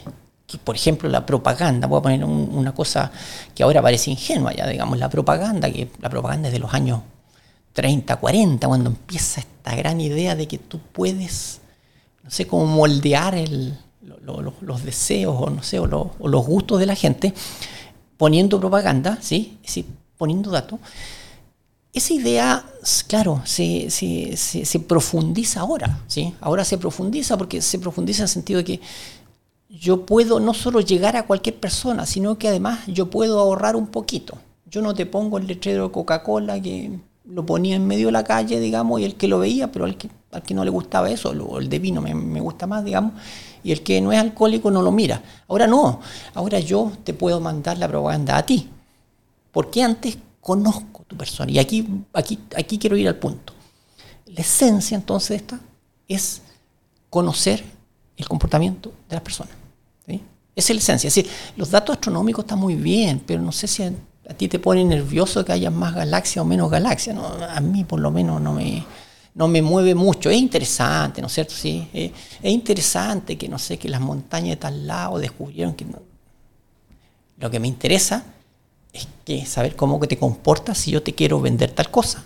por ejemplo, la propaganda, voy a poner una cosa que ahora parece ingenua ya, digamos, la propaganda, que la propaganda es de los años 30, 40, cuando empieza esta gran idea de que tú puedes, no sé, cómo moldear los deseos o, no sé, o, los gustos de la gente, poniendo propaganda, ¿sí? Es decir, poniendo datos esa idea, claro, se, profundiza ahora, ¿sí? Ahora se profundiza porque se profundiza en el sentido de que yo puedo no solo llegar a cualquier persona, sino que además yo puedo ahorrar un poquito. Yo no te pongo el letrero de Coca-Cola que lo ponía en medio de la calle, digamos, y el que lo veía, pero al que, al que no le gustaba eso, el de vino me, me gusta más, digamos, y el que no es alcohólico no lo mira. Ahora no, ahora yo te puedo mandar la propaganda a ti. Porque antes conozco tu persona. Y aquí, aquí, aquí quiero ir al punto. La esencia entonces esta es conocer el comportamiento de las personas. Esa es la esencia. Es decir, los datos astronómicos están muy bien, pero no sé si a, ti te pone nervioso que haya más galaxias o menos galaxias. No, a mí por lo menos no me, no me mueve mucho. Es interesante, ¿no es cierto? Sí, es, interesante que, no sé, que las montañas de tal lado descubrieron que... Lo que me interesa es que saber cómo que te comportas si yo te quiero vender tal cosa.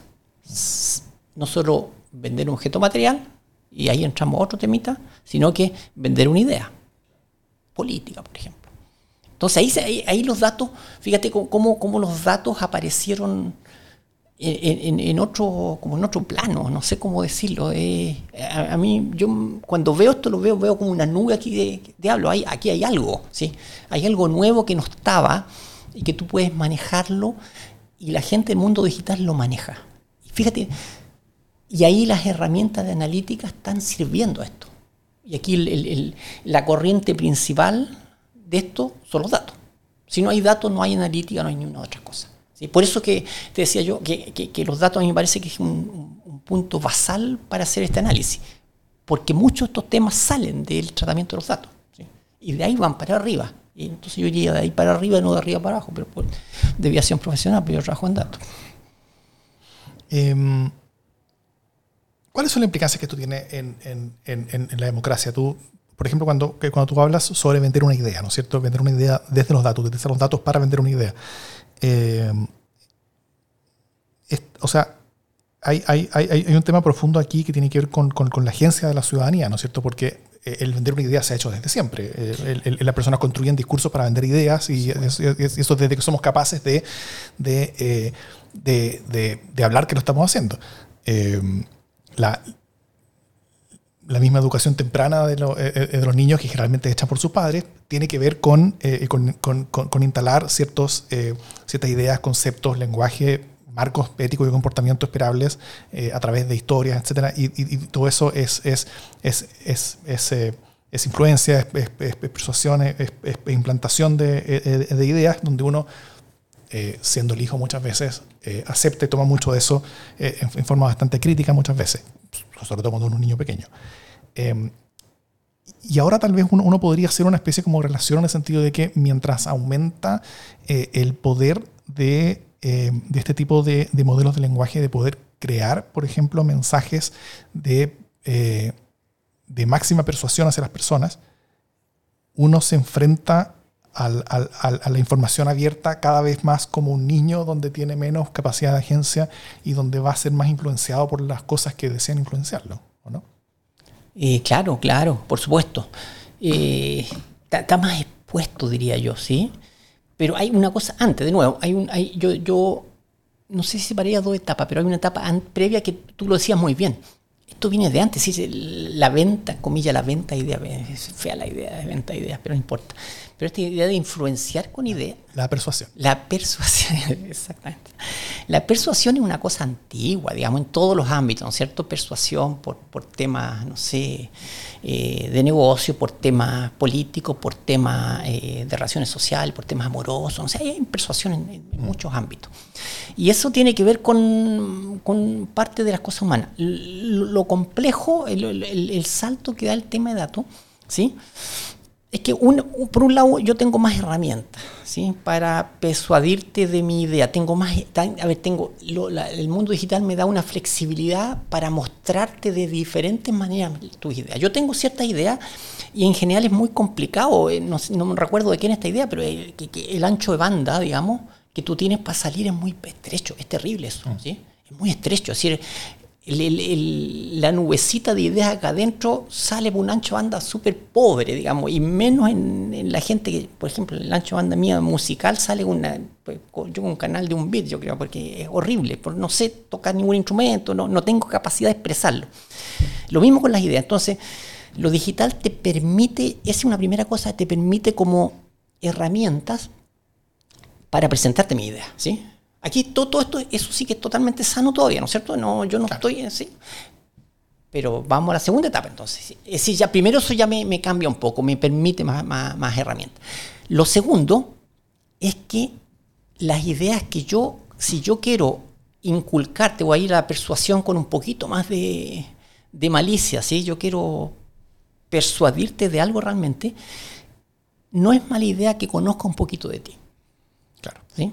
No solo vender un objeto material, y ahí entramos a otro temita, sino que vender una idea política, por ejemplo. Entonces ahí, ahí, los datos, fíjate cómo, cómo los datos aparecieron en, otro, como en otro plano, no sé cómo decirlo. Eh, a, mí, yo cuando veo esto, lo veo, veo como una nube aquí de. Hay, aquí hay algo, ¿sí? Hay algo nuevo que no estaba y que tú puedes manejarlo y la gente del mundo digital lo maneja. Fíjate, y ahí las herramientas de analítica están sirviendo a esto. Y aquí la corriente principal de esto son los datos. Si no hay datos, no hay analítica, no hay ninguna otra cosa. ¿Sí? Por eso que te decía yo que, que, los datos a mí me parece que es un, un, punto basal para hacer este análisis. Porque muchos de estos temas salen del tratamiento de los datos. Y de ahí van para arriba. Y entonces yo iría de ahí para arriba, no de arriba para abajo, pero por deviación profesional, pero yo trabajo en datos. Em, ¿Cuáles son las implicancias que tú tienes en, la democracia? Tú, por ejemplo, cuando, cuando tú hablas sobre vender una idea, ¿no es cierto? Vender una idea desde los datos, desde los datos para vender una idea. Em, o sea, hay, hay, hay, un tema profundo aquí que tiene que ver con, con, la agencia de la ciudadanía, ¿no es cierto? Porque eh, el vender una idea se ha hecho desde siempre. Eh, las personas construyen discursos para vender ideas y eso desde que somos capaces de, de, eh, hablar que lo estamos haciendo. la, la misma educación temprana de, los niños, que generalmente es hecha por sus padres, tiene que ver con, con, instalar ciertos, ciertas ideas, conceptos, lenguaje marcos éticos y comportamiento esperables eh, a través de historias, etc. Y, todo eso es, es, es, es, es, eh, influencia, es, persuasión, implantación de, eh, de, ideas donde uno, siendo el hijo muchas veces, acepta y toma mucho de eso en, forma bastante crítica muchas veces, sobre todo cuando uno es un niño pequeño. Em, y ahora tal vez uno, uno, podría hacer una especie como relación en el sentido de que mientras aumenta el poder de eh, de este tipo de, modelos de lenguaje, de poder crear, por ejemplo, mensajes de, eh, de máxima persuasión hacia las personas, uno se enfrenta a la información abierta cada vez más como un niño donde tiene menos capacidad de agencia y donde va a ser más influenciado por las cosas que desean influenciarlo, ¿o no? Eh, claro, claro, por supuesto. está más expuesto, diría yo, ¿sí? Pero hay una cosa antes, de nuevo, hay un, hay, yo, yo no sé si separaría dos etapas, pero hay una etapa previa que tú lo decías muy bien. esto viene de antes, ¿sí? la venta, comilla, la venta de es fea la idea de venta de ideas, pero no importa. Pero esta idea de influenciar con ideas. La persuasión. La persuasión, exactamente. La persuasión es una cosa antigua, digamos, en todos los ámbitos, ¿no es cierto? Persuasión por, por temas, no sé, eh, de negocio, por temas políticos, por temas eh, de relaciones sociales, por temas amorosos, o sea, hay persuasión en, mm. muchos ámbitos. Y eso tiene que ver con, con parte de las cosas humanas. Lo, complejo, el, el, el, salto que da el tema de datos, ¿sí? Es que por un lado yo tengo más herramientas ¿sí? para persuadirte de mi idea. Tengo más, a ver, tengo el mundo digital me da una flexibilidad para mostrarte de diferentes maneras tus ideas. Yo tengo ciertas ideas y en general es muy complicado. Eh, no, me recuerdo de quién es esta idea, pero el, el, ancho de banda, digamos, que tú tienes para salir es muy estrecho. Es terrible eso, mm. ¿sí? Es muy estrecho. Es decir, la nubecita de ideas acá adentro sale por un ancho banda súper pobre, digamos, y menos en, la gente que, por ejemplo, el ancho banda mía musical sale una, pues, yo un canal de un bit, yo creo, porque es horrible, porque no sé tocar ningún instrumento, no, no tengo capacidad de expresarlo. Lo mismo con las ideas. Entonces, lo digital te permite, esa es una primera cosa, te permite como herramientas para presentarte mi idea, ¿sí? Aquí todo, esto, eso sí que es totalmente sano todavía, ¿no es cierto? No, yo no estoy así. Pero vamos a la segunda etapa entonces. Es decir, ya primero eso ya me, cambia un poco, me permite más, más, herramientas. Lo segundo es que las ideas que yo, si yo quiero inculcarte o a ir a la persuasión con un poquito más de, de malicia, ¿sí? yo quiero persuadirte de algo realmente, no es mala idea que conozca un poquito de ti. Claro. ¿sí?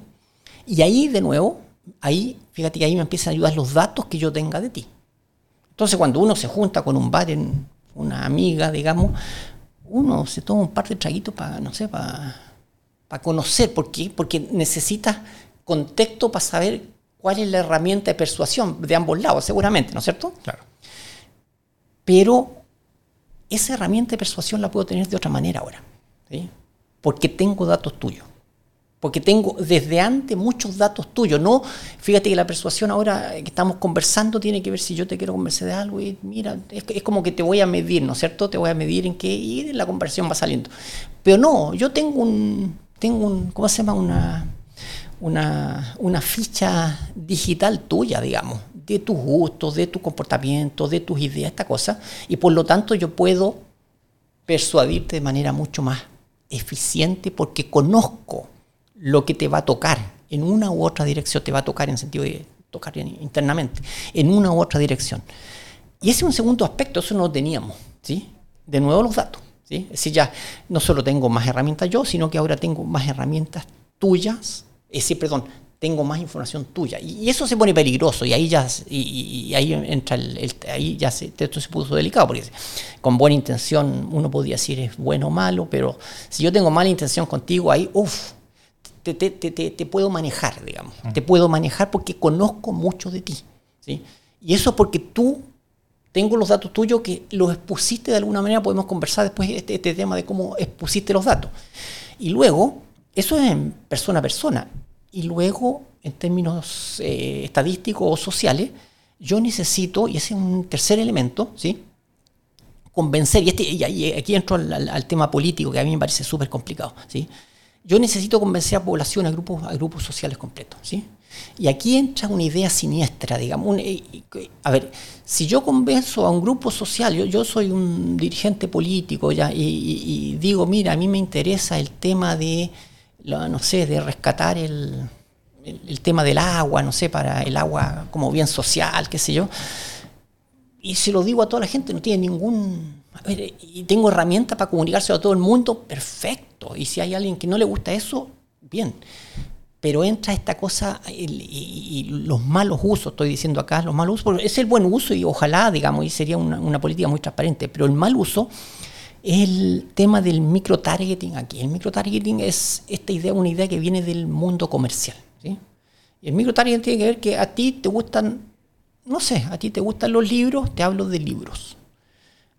Y ahí, de nuevo, ahí, fíjate que ahí me empiezan a ayudar los datos que yo tenga de ti. Entonces, cuando uno se junta con un bar, en una amiga, digamos, uno se toma un par de traguitos para, no sé, para, para conocer. ¿Por qué? Porque necesitas contexto para saber cuál es la herramienta de persuasión de ambos lados, seguramente, ¿no es cierto? Claro. Pero esa herramienta de persuasión la puedo tener de otra manera ahora, ¿sí? porque tengo datos tuyos porque tengo desde antes muchos datos tuyos. No, fíjate que la persuasión ahora que estamos conversando tiene que ver si yo te quiero convencer de algo y mira, es, como que te voy a medir, ¿no es cierto? Te voy a medir en qué y la conversación va saliendo. Pero no, yo tengo un, tengo un, ¿cómo se llama? Una, una, una ficha digital tuya, digamos, de tus gustos, de tu comportamiento, de tus ideas, esta cosa, y por lo tanto yo puedo persuadirte de manera mucho más eficiente porque conozco lo que te va a tocar en una u otra dirección, te va a tocar en sentido de tocar internamente, en una u otra dirección. Y ese es un segundo aspecto, eso no lo teníamos, ¿sí? De nuevo los datos, ¿sí? Es decir, ya no solo tengo más herramientas yo, sino que ahora tengo más herramientas tuyas, es decir, perdón, tengo más información tuya. Y, eso se pone peligroso y ahí ya, y, ahí entra el, ahí ya se, esto se puso delicado, porque con buena intención uno podría decir es bueno o malo, pero si yo tengo mala intención contigo, ahí, uff, te, puedo manejar, digamos. Te puedo manejar porque conozco mucho de ti. ¿sí? Y eso porque tú, tengo los datos tuyos que los expusiste de alguna manera, podemos conversar después este, este tema de cómo expusiste los datos. Y luego, eso es en persona a persona. Y luego, en términos eh, estadísticos o sociales, yo necesito, y ese es un tercer elemento, ¿sí? convencer, y, este, aquí entro al, al, tema político, que a mí me parece súper complicado, ¿sí? Yo necesito convencer a población, a grupos, a grupos sociales completos. ¿sí? Y aquí entra una idea siniestra, digamos. Eh, a ver, si yo convenzo a un grupo social, yo, soy un dirigente político y, digo, mira, a mí me interesa el tema de, no sé, de rescatar el, tema del agua, no sé, para el agua como bien social, qué sé yo. Y si lo digo a toda la gente, no tiene ningún y tengo herramientas para comunicarse a todo el mundo, perfecto. Y si hay alguien que no le gusta eso, bien. Pero entra esta cosa y, los malos usos, estoy diciendo acá, los malos usos, es el buen uso y ojalá, digamos, y sería una, política muy transparente, pero el mal uso es el tema del micro-targeting aquí. El micro-targeting es esta idea, una idea que viene del mundo comercial. ¿sí? El micro-targeting tiene que ver que a ti te gustan, no sé, a ti te gustan los libros, te hablo de libros.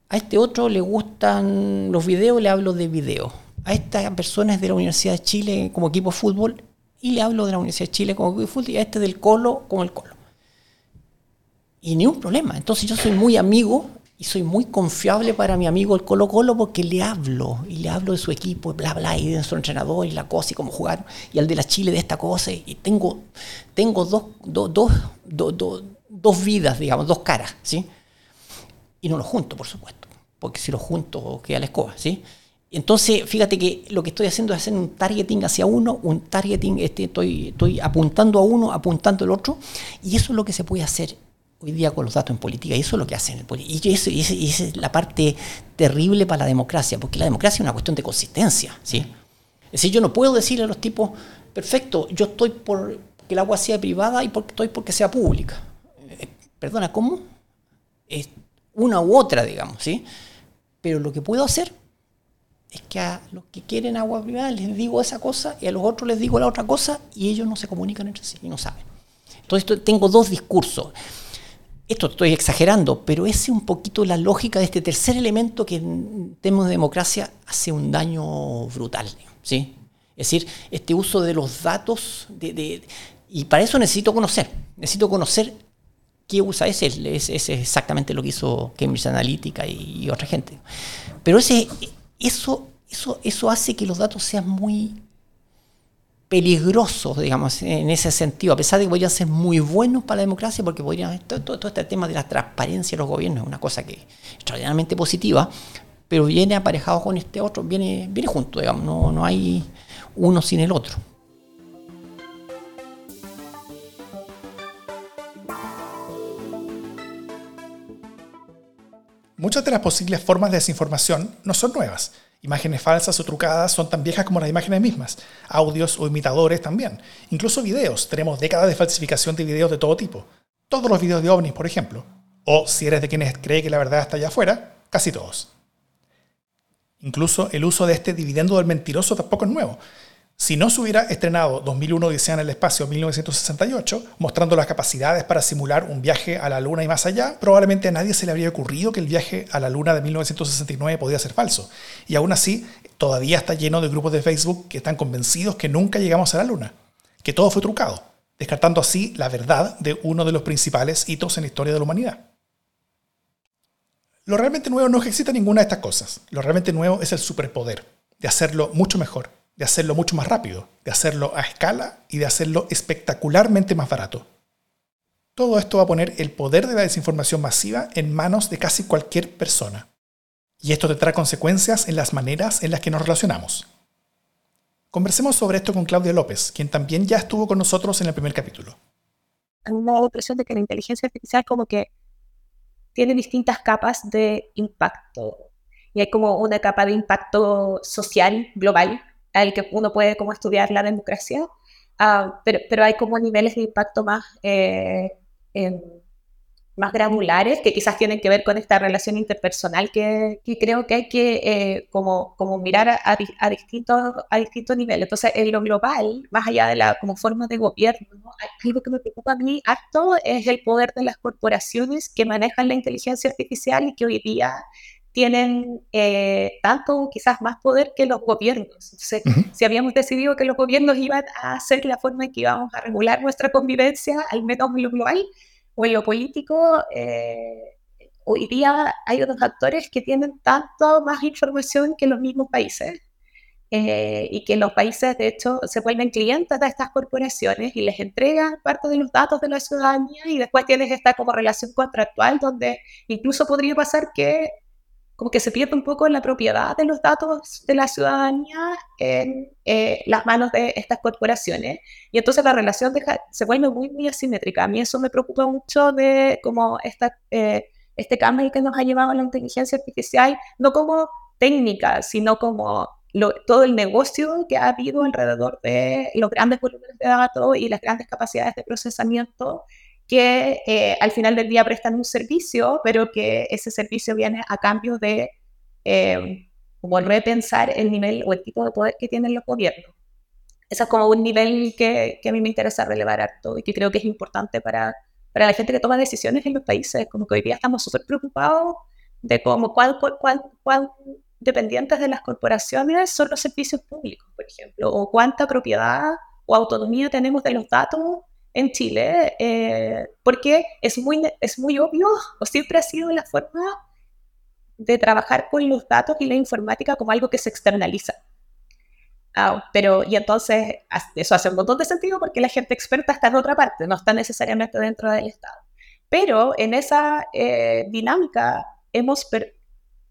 A este otro le gustan los videos, le hablo de videos. A esta persona es de la Universidad de Chile como equipo de fútbol y le hablo de la Universidad de Chile como equipo de fútbol y a este del Colo como el Colo. Y ni un problema. Entonces yo soy muy amigo y soy muy confiable para mi amigo el Colo Colo porque le hablo y le hablo de su equipo, bla, bla, y de su entrenador y la cosa y cómo jugar, y al de la Chile de esta cosa. Y tengo, tengo dos, dos, dos, dos vidas, digamos, dos caras, ¿sí? Y no los junto, por supuesto, porque si los junto queda la escoba, ¿sí? Entonces, fíjate que lo que estoy haciendo es hacer un targeting hacia uno, un targeting, este, estoy, estoy apuntando a uno, apuntando al otro, y eso es lo que se puede hacer hoy día con los datos en política, y eso es lo que hacen. Y, eso, y esa es la parte terrible para la democracia, porque la democracia es una cuestión de consistencia, ¿sí? Es decir, yo no puedo decirle a los tipos, perfecto, yo estoy por que el agua sea privada y porque estoy porque sea pública. Eh, perdona, ¿cómo? Es una u otra, digamos, ¿sí? Pero lo que puedo hacer es que a los que quieren agua privada les digo esa cosa y a los otros les digo la otra cosa y ellos no se comunican entre sí y no saben. Entonces tengo dos discursos. Esto estoy exagerando, pero es un poquito la lógica de este tercer elemento que en términos de democracia hace un daño brutal. ¿sí? Es decir, este uso de los datos, de, y para eso necesito conocer, necesito conocer qué usa ese, es, es exactamente lo que hizo Cambridge Analytica y, otra gente. Pero ese eso, eso, eso hace que los datos sean muy peligrosos, digamos, en ese sentido, a pesar de que podrían ser muy buenos para la democracia, porque podrían, todo, todo, este tema de la transparencia de los gobiernos es una cosa que es extraordinariamente positiva, pero viene aparejado con este otro, viene, viene junto, digamos, no, no hay uno sin el otro. Muchas de las posibles formas de desinformación no son nuevas. Imágenes falsas o trucadas son tan viejas como las imágenes mismas. Audios o imitadores también. Incluso videos. Tenemos décadas de falsificación de videos de todo tipo. Todos los videos de ovnis, por ejemplo. O si eres de quienes cree que la verdad está allá afuera, casi todos. Incluso el uso de este dividendo del mentiroso tampoco es nuevo. Si no se hubiera estrenado 2001 Odisea en el espacio 1968, mostrando las capacidades para simular un viaje a la Luna y más allá, probablemente a nadie se le habría ocurrido que el viaje a la Luna de 1969 podía ser falso. Y aún así, todavía está lleno de grupos de Facebook que están convencidos que nunca llegamos a la Luna, que todo fue trucado, descartando así la verdad de uno de los principales hitos en la historia de la humanidad. Lo realmente nuevo no es que exista ninguna de estas cosas. Lo realmente nuevo es el superpoder, de hacerlo mucho mejor de hacerlo mucho más rápido, de hacerlo a escala y de hacerlo espectacularmente más barato. Todo esto va a poner el poder de la desinformación masiva en manos de casi cualquier persona. Y esto tendrá consecuencias en las maneras en las que nos relacionamos. Conversemos sobre esto con Claudia López, quien también ya estuvo con nosotros en el primer capítulo. Tengo la impresión de que la inteligencia artificial como que tiene distintas capas de impacto. Y hay como una capa de impacto social global, al que uno puede como estudiar la democracia, ah, pero, pero, hay como niveles de impacto más, eh, más granulares que quizás tienen que ver con esta relación interpersonal que, que creo que hay que eh, como, como mirar a, a, distintos, a distintos niveles. Entonces, en lo global, más allá de la como forma de gobierno, algo que me preocupa a mí harto es el poder de las corporaciones que manejan la inteligencia artificial y que hoy día tienen eh, tanto quizás más poder que los gobiernos. Entonces, si habíamos decidido que los gobiernos iban a ser la forma en que íbamos a regular nuestra convivencia, al menos en lo global o en lo político, eh, hoy día hay otros actores que tienen tanto más información que los mismos países. Eh, y que los países, de hecho, se vuelven clientes de estas corporaciones y les entregan parte de los datos de la ciudadanía y después tienes esta como relación contractual donde incluso podría pasar que como que se pierde un poco la propiedad de los datos de la ciudadanía en eh, las manos de estas corporaciones. Y entonces la relación se vuelve muy, muy asimétrica. A mí eso me preocupa mucho de como esta, eh, este cambio que nos ha llevado a la inteligencia artificial, no como técnica, sino como todo el negocio que ha habido alrededor de los grandes volúmenes de datos y las grandes capacidades de procesamiento que eh, al final del día prestan un servicio, pero que ese servicio viene a cambio de eh, como repensar el nivel o el tipo de poder que tienen los gobiernos. Ese es como un nivel que, que a mí me interesa relevar harto y que creo que es importante para, para la gente que toma decisiones en los países. Como que hoy día estamos súper preocupados de cómo, cuál, cuál, cuál dependientes de las corporaciones son los servicios públicos, por ejemplo, o cuánta propiedad o autonomía tenemos de los datos en Chile, eh, porque es muy, es muy obvio, o siempre ha sido la forma de trabajar con los datos y la informática como algo que se externaliza. Ah, pero, y entonces, eso hace un montón de sentido porque la gente experta está en otra parte, no está necesariamente dentro del Estado. Pero en esa eh, dinámica hemos,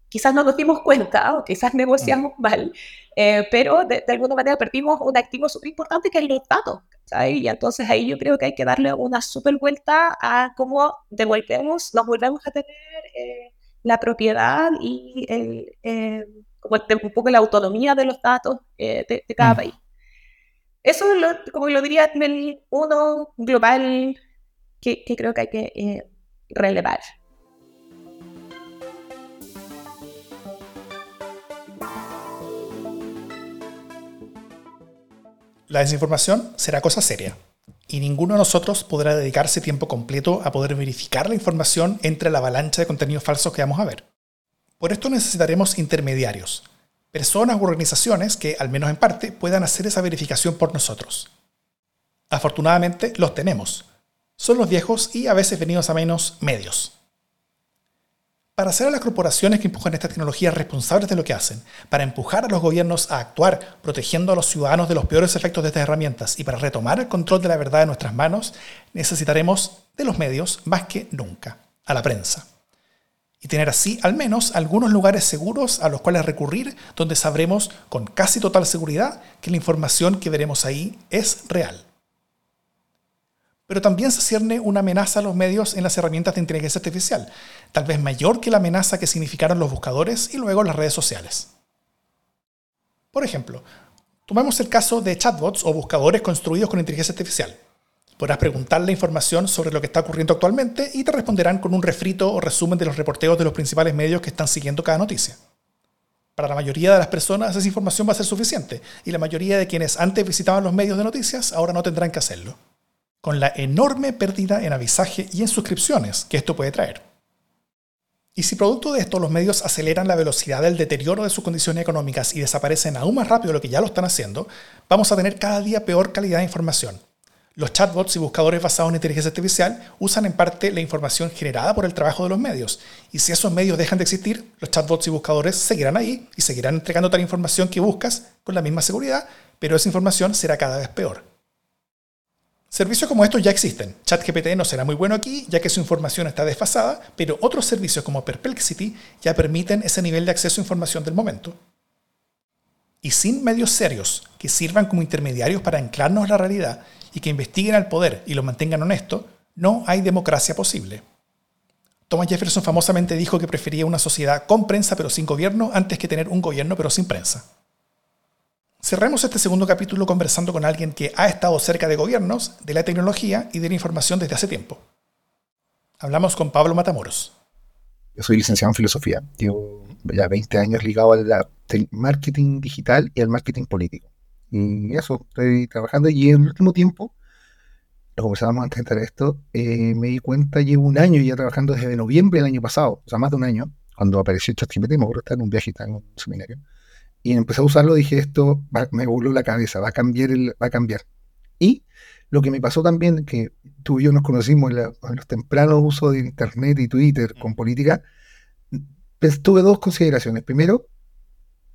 quizás no nos dimos cuenta o quizás negociamos mm. mal, eh, pero de, alguna manera perdimos un activo súper importante que es los datos. Y entonces ahí yo creo que hay que darle una súper vuelta a cómo devolvemos, nos volvemos a tener eh, la propiedad y el un poco la autonomía de los datos eh, de, cada mm. país. Eso es, lo, como lo diría el uno global que, creo que hay que eh, relevar. La desinformación será cosa seria y ninguno de nosotros podrá dedicarse tiempo completo a poder verificar la información entre la avalancha de contenidos falsos que vamos a ver. Por esto necesitaremos intermediarios, personas u organizaciones que, al menos en parte, puedan hacer esa verificación por nosotros. Afortunadamente los tenemos. Son los viejos y a veces venidos a menos medios. Para hacer a las corporaciones que empujan esta tecnología responsables de lo que hacen, para empujar a los gobiernos a actuar protegiendo a los ciudadanos de los peores efectos de estas herramientas y para retomar el control de la verdad en nuestras manos, necesitaremos de los medios más que nunca, a la prensa y tener así al menos algunos lugares seguros a los cuales recurrir donde sabremos con casi total seguridad que la información que veremos ahí es real. Pero también se cierne una amenaza a los medios en las herramientas de inteligencia artificial, tal vez mayor que la amenaza que significaron los buscadores y luego las redes sociales. Por ejemplo, tomemos el caso de chatbots o buscadores construidos con inteligencia artificial. Podrás preguntarle información sobre lo que está ocurriendo actualmente y te responderán con un refrito o resumen de los reporteos de los principales medios que están siguiendo cada noticia. Para la mayoría de las personas esa información va a ser suficiente y la mayoría de quienes antes visitaban los medios de noticias ahora no tendrán que hacerlo. Con la enorme pérdida en avisaje y en suscripciones que esto puede traer. Y si producto de esto los medios aceleran la velocidad del deterioro de sus condiciones económicas y desaparecen aún más rápido de lo que ya lo están haciendo, vamos a tener cada día peor calidad de información los chatbots y buscadores basados en inteligencia artificial usan en parte la información generada por el trabajo de los medios. Y si esos medios dejan de existir, los chatbots y buscadores seguirán ahí y seguirán entregando tal información que buscas con la misma seguridad, pero esa información será cada vez peor. Servicios como estos ya existen. ChatGPT no será muy bueno aquí, ya que su información está desfasada, pero otros servicios como Perplexity ya permiten ese nivel de acceso a información del momento. Y sin medios serios que sirvan como intermediarios para anclarnos la realidad y que investiguen al poder y lo mantengan honesto, no hay democracia posible. Thomas Jefferson famosamente dijo que prefería una sociedad con prensa pero sin gobierno antes que tener un gobierno pero sin prensa. Cerremos este segundo capítulo conversando con alguien que ha estado cerca de gobiernos, de la tecnología y de la información desde hace tiempo. Hablamos con Pablo Matamoros. Yo soy licenciado en filosofía. Llevo ya 20 años ligado al marketing digital y al marketing político. Y eso, estoy trabajando y en el último tiempo, lo conversábamos antes de entrar a esto, eh, me di cuenta, llevo un año ya trabajando desde noviembre del año pasado, o sea, más de un año, cuando apareció ChatGPT, me acuerdo estar en un viaje, estaba en un seminario, y empecé a usarlo, dije, esto me voló la cabeza, va a cambiar, el, va a cambiar. Y lo que me pasó también, que tú y yo nos conocimos en, los tempranos usos de Internet y Twitter con política, pues, tuve dos consideraciones. Primero,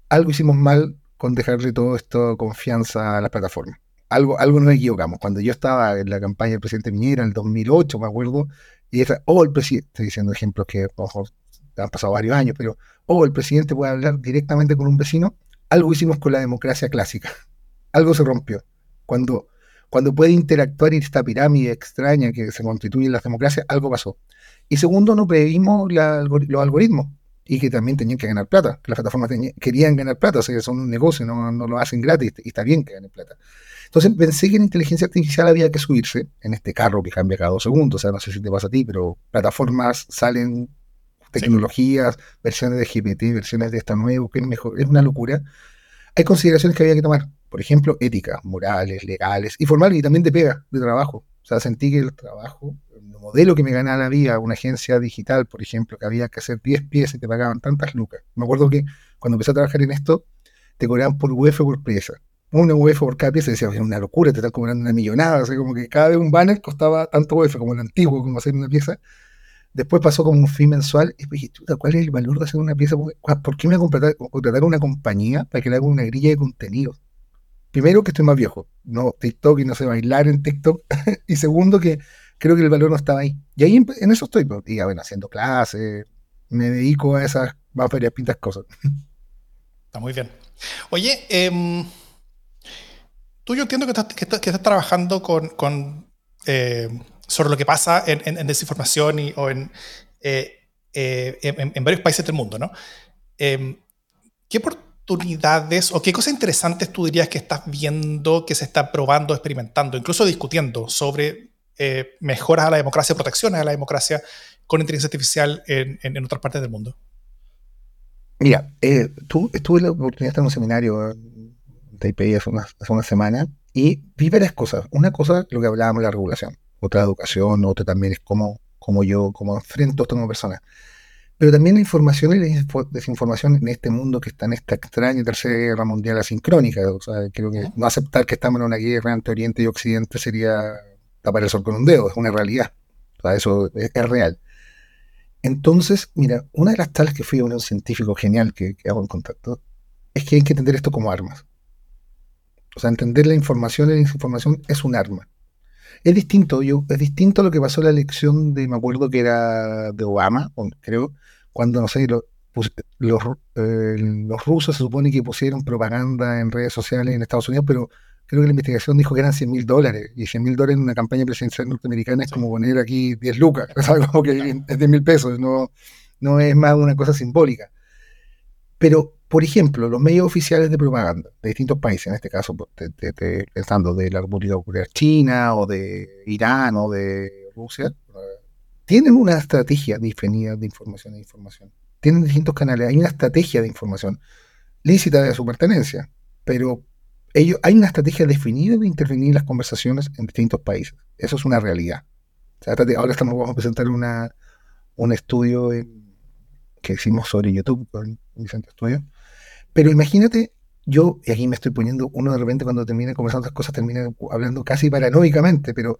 algo hicimos mal con dejarle todo esto confianza a las plataformas. Algo, algo nos equivocamos. Cuando yo estaba en la campaña del presidente Miñera en el 2008, me acuerdo, y esa, oh, el presidente, estoy diciendo ejemplos que ojo, han pasado varios años, pero, oh, el presidente puede hablar directamente con un vecino, algo hicimos con la democracia clásica. Algo se rompió. Cuando, cuando puede interactuar esta pirámide extraña que se constituye en las democracias, algo pasó. Y segundo, no previmos los algoritmos y que también tenían que ganar plata, las plataformas querían ganar plata, o sea, son un negocio, no, no lo hacen gratis y está bien que ganen plata. Entonces pensé que en inteligencia artificial había que subirse en este carro que cambia cada dos segundos, o sea, no sé si te pasa a ti, pero plataformas salen tecnologías, versiones de GPT, versiones de esta nueva, que es mejor, es una locura. Hay consideraciones que había que tomar, por ejemplo, éticas, morales, legales y formales, y también de pega, de trabajo. O sea, sentí que el trabajo modelo que me ganaba la vida, una agencia digital, por ejemplo, que había que hacer 10 piezas y te pagaban tantas lucas. Me acuerdo que cuando empecé a trabajar en esto, te cobraban por UF o por pieza. una UF por cada pieza, decía, es una locura, te están cobrando una millonada, o sea, como que cada vez un banner costaba tanto UF como el antiguo, como hacer una pieza. Después pasó como un fin mensual y dije, chuta, ¿cuál es el valor de hacer una pieza? ¿Por qué me voy a contratar, una compañía para que le haga una grilla de contenidos? Primero, que estoy más viejo, no TikTok y no sé bailar en TikTok. y segundo, que creo que el valor no estaba ahí. Y ahí en, eso estoy, pues, y, bueno, haciendo clases, me dedico a esas más varias pintas cosas. Está muy bien. Oye, eh, tú yo entiendo que estás, que estás, trabajando con, eh, sobre lo que pasa en, desinformación y, o eh, eh, en, en, varios países del mundo, ¿no? Em, ¿Qué oportunidades o qué cosas interesantes tú dirías que estás viendo, que se está probando, experimentando, incluso discutiendo sobre mejoras a la democracia, protecciones a la democracia con inteligencia artificial en, otras partes del mundo? Mira, tú, tuve la oportunidad de estar en un seminario Taipei hace una, hace una semana y vi varias cosas. Una cosa, lo que hablábamos de la regulación, otra educación, otra también es cómo, cómo yo, cómo enfrento esto como persona. Pero también la información y la desinformación en este mundo que está en esta extraña tercera guerra mundial asincrónica. O sea, creo que no aceptar que estamos en una guerra entre Oriente y Occidente sería tapar el sol con un dedo, es una realidad. O sea, eso es, real. Entonces, mira, una de las tales que fui a un científico genial que, que hago en contacto es que hay que entender esto como armas. O sea, entender la información y la desinformación es un arma. Es distinto, yo, es distinto a lo que pasó en la elección de, me acuerdo que era de Obama, creo, cuando, no sé, los, eh, los rusos se supone que pusieron propaganda en redes sociales en Estados Unidos, pero creo que la investigación dijo que eran 100 mil dólares, y 100 mil dólares en una campaña presidencial norteamericana es como poner aquí 10 lucas, es algo que es 10 mil pesos, no, no es más una cosa simbólica. Pero por ejemplo, los medios oficiales de propaganda de distintos países, en este caso pues, pensando de la República Popular China o de Irán o de Rusia, tienen una estrategia definida de información e información. Tienen distintos canales, hay una estrategia de información lícita de su pertenencia, pero ellos, hay una estrategia definida de intervenir en las conversaciones en distintos países. Eso es una realidad. ahora estamos, vamos a presentar una, un estudio que hicimos sobre YouTube con Vicente Estudio, pero imagínate, yo, y aquí me estoy poniendo, uno de repente cuando termina conversando otras cosas termina hablando casi paranoicamente, pero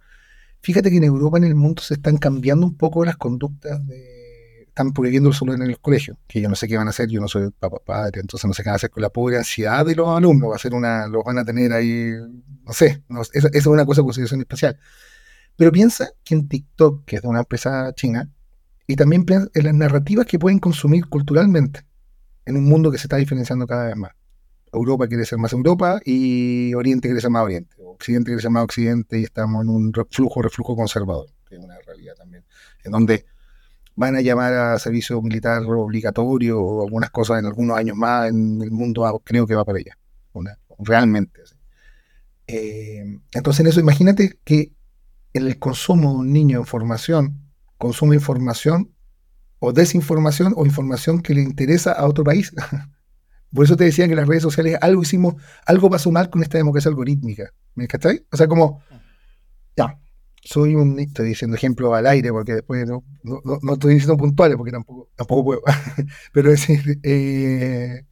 fíjate que en Europa, en el mundo, se están cambiando un poco las conductas de... Están prohibiendo el celular en los colegios, que yo no sé qué van a hacer, yo no soy papá padre, entonces no sé qué van a hacer con la pobre ansiedad de los alumnos, va a ser una, los van a tener ahí, no sé, esa, es una cosa de consideración especial. Pero piensa que en TikTok, que es de una empresa china, y también en las narrativas que pueden consumir culturalmente en un mundo que se está diferenciando cada vez más. Europa quiere ser más Europa y Oriente quiere ser más Oriente. Occidente quiere ser más Occidente y estamos en un flujo, reflujo conservador, que es una realidad también, en donde van a llamar a servicio militar obligatorio o algunas cosas en algunos años más en el mundo, creo que va para allá, realmente. Eh, entonces en eso imagínate que el consumo de un niño de información consume información o desinformación o información que le interesa a otro país. Por eso te decían que las redes sociales algo hicimos, algo pasó mal con esta democracia algorítmica. ¿Me cacháis? O sea, como, ya, soy un, estoy diciendo ejemplo al aire porque después no, no, estoy diciendo puntuales porque tampoco, tampoco puedo. Pero es decir, eh,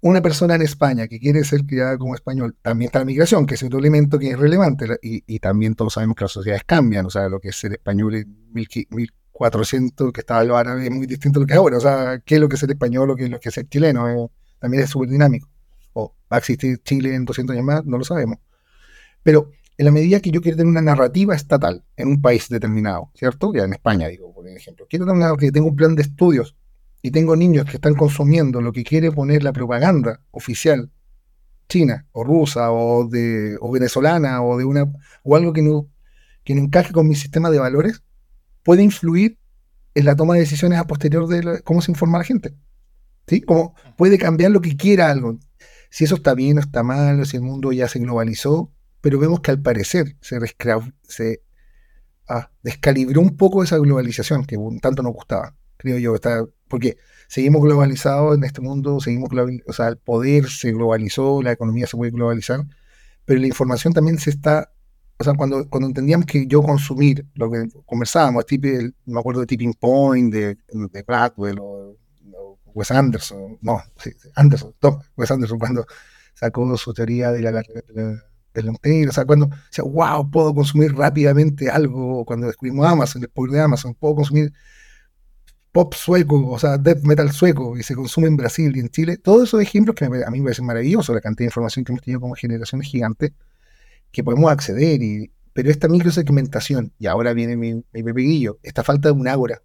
una persona en España que quiere ser criada como español, también está la migración, que es otro elemento que es relevante, y, y, también todos sabemos que las sociedades cambian, o sea, lo que es ser español en mil, mil, 400 que estaba el árabe es muy distinto a lo que es ahora. O sea, qué es lo que es ser español o qué es lo que es ser chileno. Eh, también es súper dinámico. O va a existir Chile en 200 años más, no lo sabemos. Pero en la medida que yo quiero tener una narrativa estatal en un país determinado, ¿cierto? Ya en España, digo, por ejemplo. Quiero tener que tengo un plan de estudios y tengo niños que están consumiendo lo que quiere poner la propaganda oficial china o rusa o de o venezolana o de una o algo que no que no encaje con mi sistema de valores puede influir en la toma de decisiones a posterior de cómo se informa la gente. ¿Sí? Como puede cambiar lo que quiera algo. Si eso está bien o está mal, si el mundo ya se globalizó, pero vemos que al parecer se, ah, descalibró un poco esa globalización que tanto nos gustaba, creo yo. Porque seguimos globalizados en este mundo, seguimos o sea, el poder se globalizó, la economía se puede globalizar, pero la información también se está o sea, cuando, cuando entendíamos que yo consumir lo que conversábamos, tipo, me acuerdo de Tipping Point, de, de Gladwell o, Wes Anderson, no, sí, Anderson, Wes Anderson, cuando sacó su teoría de la, de la, o sea, cuando, o sea, wow, puedo consumir rápidamente algo, cuando descubrimos Amazon, el poder de Amazon, puedo consumir pop sueco, o sea, death metal sueco, y se consume en Brasil y en Chile, todos esos ejemplos que a mí me parecen maravillosos, la cantidad de información que hemos tenido como generaciones gigantes, que podemos acceder, y, pero esta microsegmentación, y ahora viene mi, mi pepeguillo, esta falta de un ágora,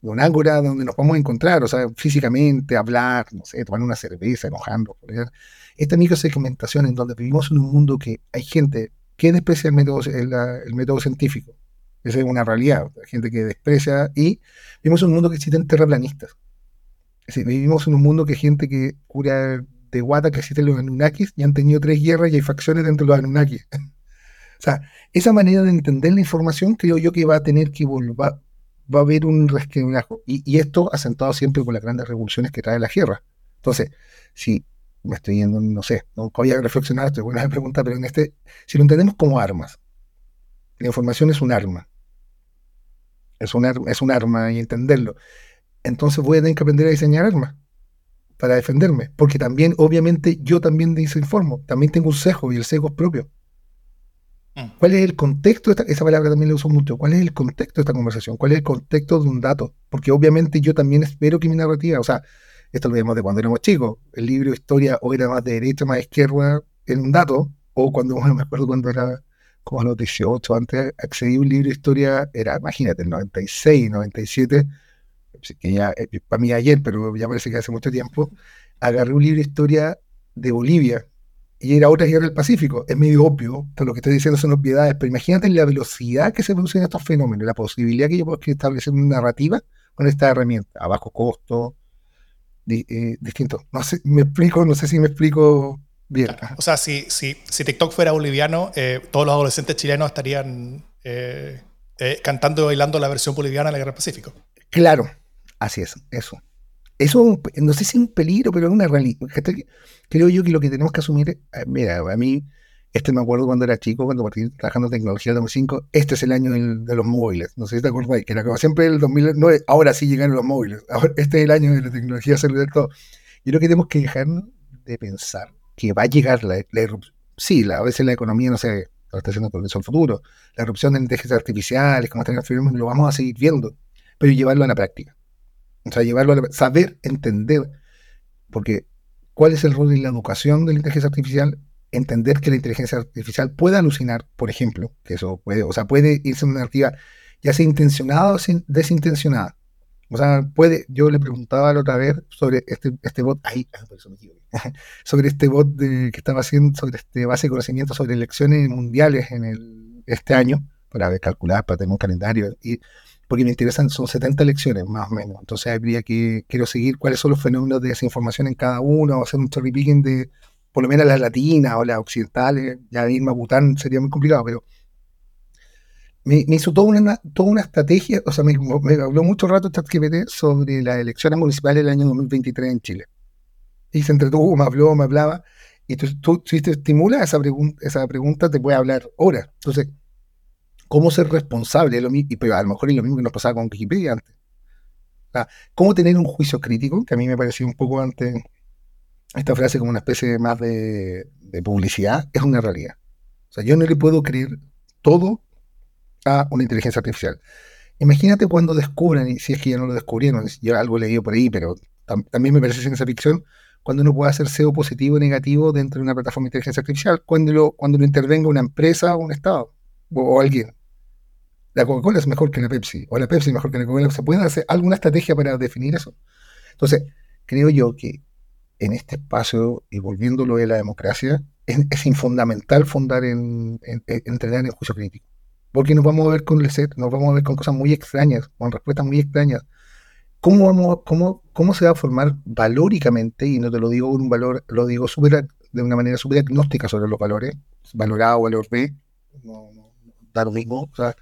de un ágora donde nos podemos encontrar, o sea, físicamente, hablar, no sé, tomar una cerveza, enojando, esta microsegmentación en donde vivimos en un mundo que hay gente que desprecia el método, el, método científico, esa es una realidad, hay gente que desprecia y vivimos en un mundo que existen terraplanistas. Es decir, vivimos en un mundo que hay gente que cura de guata que existen los Anunnakis y han tenido tres guerras y hay facciones dentro de los Anunnakis. o sea, esa manera de entender la información creo yo que va a tener que volver, va a haber un resquebrajo. Y, y, esto asentado siempre por las grandes revoluciones que trae la guerra. Entonces, si me estoy yendo, no sé, no voy a reflexionar, estoy buena pregunta, pero en este, si lo entendemos como armas, la información es un arma. Es un, es un arma y entenderlo. Entonces voy a tener que aprender a diseñar armas para defenderme, porque también, obviamente, yo también desinformo, también tengo un sesgo y el sesgo es propio. Mm. ¿Cuál es el contexto? De esa palabra también la uso mucho. ¿Cuál es el contexto de esta conversación? ¿Cuál es el contexto de un dato? Porque obviamente yo también espero que mi narrativa, o sea, esto lo vemos de cuando éramos chicos, el libro de historia o era más de derecha, más de izquierda en un dato, o cuando, me acuerdo cuando era como a los 18, antes accedí a un libro de historia, era, imagínate, el 96, 97, que ya, eh, para mí ayer, pero ya parece que hace mucho tiempo, agarré un libro de historia de Bolivia, y era otra guerra del Pacífico. Es medio obvio, lo que estoy diciendo son obviedades, pero imagínate la velocidad que se producen estos fenómenos, la posibilidad que yo puedo establecer una narrativa con esta herramienta, a bajo costo, eh, distinto. No sé, me explico, no sé si me explico bien. O sea, si, si, si TikTok fuera boliviano, eh, todos los adolescentes chilenos estarían eh, cantando y bailando la versión boliviana de la guerra del Pacífico. Claro, así es, eso. Eso no sé si es un peligro, pero es una realidad. Creo yo que lo que tenemos que asumir, eh, mira, a mí, este me acuerdo cuando era chico, cuando partí trabajando en tecnología del 2005, este es el año de los móviles. No sé si te acuerdas, que era como siempre el 2009, ahora sí llegaron los móviles. este es el año de la tecnología celular, todo. Yo creo que tenemos que dejarnos de pensar que va a llegar la, erupción. Sí, a veces la economía, no sé, lo está haciendo por el futuro. La erupción de inteligencia artificiales, como están lo vamos a seguir viendo, pero llevarlo a la práctica. O sea, llevarlo a saber entender, porque ¿cuál es el rol de la educación de la inteligencia artificial? Entender que la inteligencia artificial puede alucinar, por ejemplo, que eso puede, o sea, puede irse en una narrativa ya sea intencionada o desintencionada. O sea, puede, yo le preguntaba la otra vez sobre este, este bot, sobre este bot de, que estaba haciendo, sobre este base de conocimiento sobre elecciones mundiales en el, este año, para ver, calcular, para tener un calendario. Y porque me interesan, son 70 lecciones más o menos. Entonces habría que, quiero seguir cuáles son los fenómenos de desinformación en cada uno, o hacer un cherry picking de por lo menos las latinas o las occidentales, ya irme a Bután sería muy complicado, pero me, hizo toda una, toda una estrategia, o sea, me, habló mucho rato ChatGPT sobre las elecciones municipales del año 2023 en Chile. Y se entretuvo, me habló, me hablaba, y tú, tú, si te estimula esa, pregunta esa pregunta, te puede hablar horas. Entonces, cómo ser responsable, lo y, pero a lo mejor es lo mismo que nos pasaba con Wikipedia antes. cómo tener un juicio crítico, que a mí me pareció un poco antes esta frase como una especie más de, publicidad, es una realidad. O sea, yo no le puedo creer todo a una inteligencia artificial. Imagínate cuando descubran, y si es que ya no lo descubrieron, yo algo he leído por ahí, pero también me parece ciencia ficción, cuando uno puede hacer SEO positivo o negativo dentro de una plataforma de inteligencia artificial, cuando lo, cuando lo intervenga una empresa o un Estado o alguien la Coca-Cola es mejor que la Pepsi, o la Pepsi es mejor que la Coca-Cola. ¿Se puede hacer alguna estrategia para definir eso? Entonces, creo yo que en este espacio, y volviéndolo de la democracia, es, es fundamental fundar en, entrenar en juicio crítico. Porque nos vamos a ver con el set, nos vamos a ver con cosas muy extrañas, con respuestas muy extrañas. ¿Cómo, vamos, cómo, cómo se va a formar valóricamente? Y no te lo digo con un valor, lo digo super, de una manera súper agnóstica sobre los valores, valor A o valor B, no, no, da lo mismo. O sea,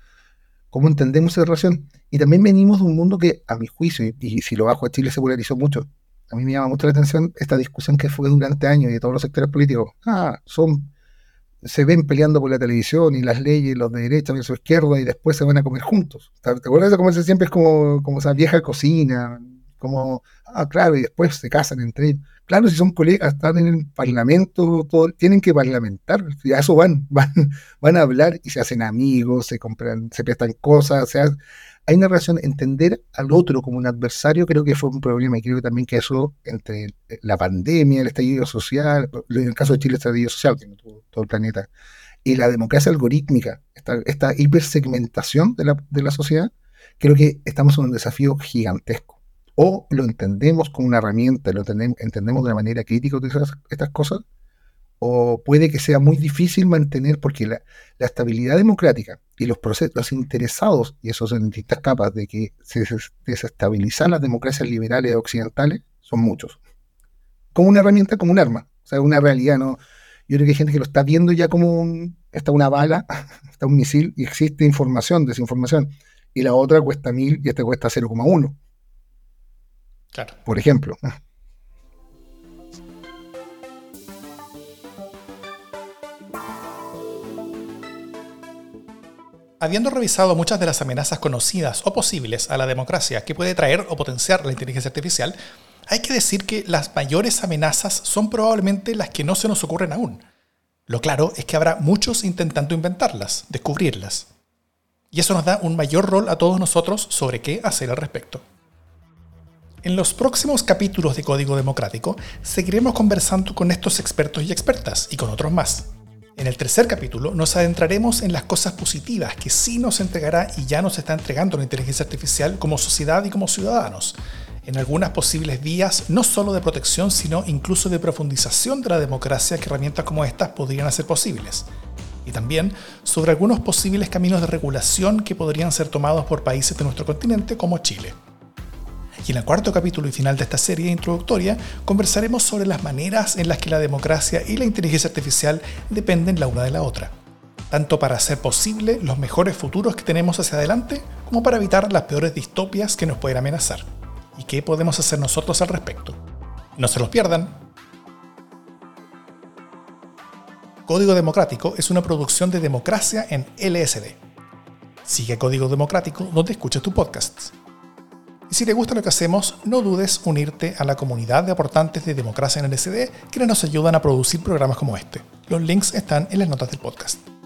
cómo entendemos esa relación. Y también venimos de un mundo que, a mi juicio, y, si lo bajo a Chile se polarizó mucho, a mí me llama mucho la atención esta discusión que fue durante años y de todos los sectores políticos. Ah, son, se ven peleando por la televisión y las leyes, los de derecha los izquierda, y después se van a comer juntos. ¿Te acuerdas de se siempre es como, como esa vieja cocina? Como, ah, claro, y después se casan entre ellos. Claro, si son colegas, están en el parlamento, tienen que parlamentar, y a eso van, van, a hablar y se hacen amigos, se compran, se prestan cosas, o sea, hay una relación, entender al otro como un adversario creo que fue un problema y creo que también que eso entre la pandemia, el estallido social, en el caso de Chile el estallido social, que todo, todo el planeta, y la democracia algorítmica, esta, esta hipersegmentación de la, de la sociedad, creo que estamos en un desafío gigantesco. O lo entendemos como una herramienta, lo entendemos, de una manera crítica estas, cosas, o puede que sea muy difícil mantener, porque la, estabilidad democrática y los procesos, los interesados, y eso son distintas capas, de que se desestabilizan las democracias liberales occidentales, son muchos. Como una herramienta, como un arma, o sea, una realidad, ¿no? Yo creo que hay gente que lo está viendo ya como un, está una bala, está un misil, y existe información, desinformación, y la otra cuesta mil y esta cuesta 0,1. Claro. Por ejemplo. Habiendo revisado muchas de las amenazas conocidas o posibles a la democracia que puede traer o potenciar la inteligencia artificial, hay que decir que las mayores amenazas son probablemente las que no se nos ocurren aún. Lo claro es que habrá muchos intentando inventarlas, descubrirlas. Y eso nos da un mayor rol a todos nosotros sobre qué hacer al respecto. En los próximos capítulos de Código Democrático seguiremos conversando con estos expertos y expertas y con otros más. En el tercer capítulo nos adentraremos en las cosas positivas que sí nos entregará y ya nos está entregando la inteligencia artificial como sociedad y como ciudadanos, en algunas posibles vías no solo de protección, sino incluso de profundización de la democracia que herramientas como estas podrían hacer posibles. Y también sobre algunos posibles caminos de regulación que podrían ser tomados por países de nuestro continente como Chile. Y en el cuarto capítulo y final de esta serie introductoria conversaremos sobre las maneras en las que la democracia y la inteligencia artificial dependen la una de la otra, tanto para hacer posible los mejores futuros que tenemos hacia adelante como para evitar las peores distopias que nos pueden amenazar. ¿Y qué podemos hacer nosotros al respecto? No se los pierdan. Código Democrático es una producción de democracia en LSD. Sigue Código Democrático donde escuches tu podcast. Y si te gusta lo que hacemos, no dudes unirte a la comunidad de aportantes de Democracia en LSD, quienes nos ayudan a producir programas como este. Los links están en las notas del podcast.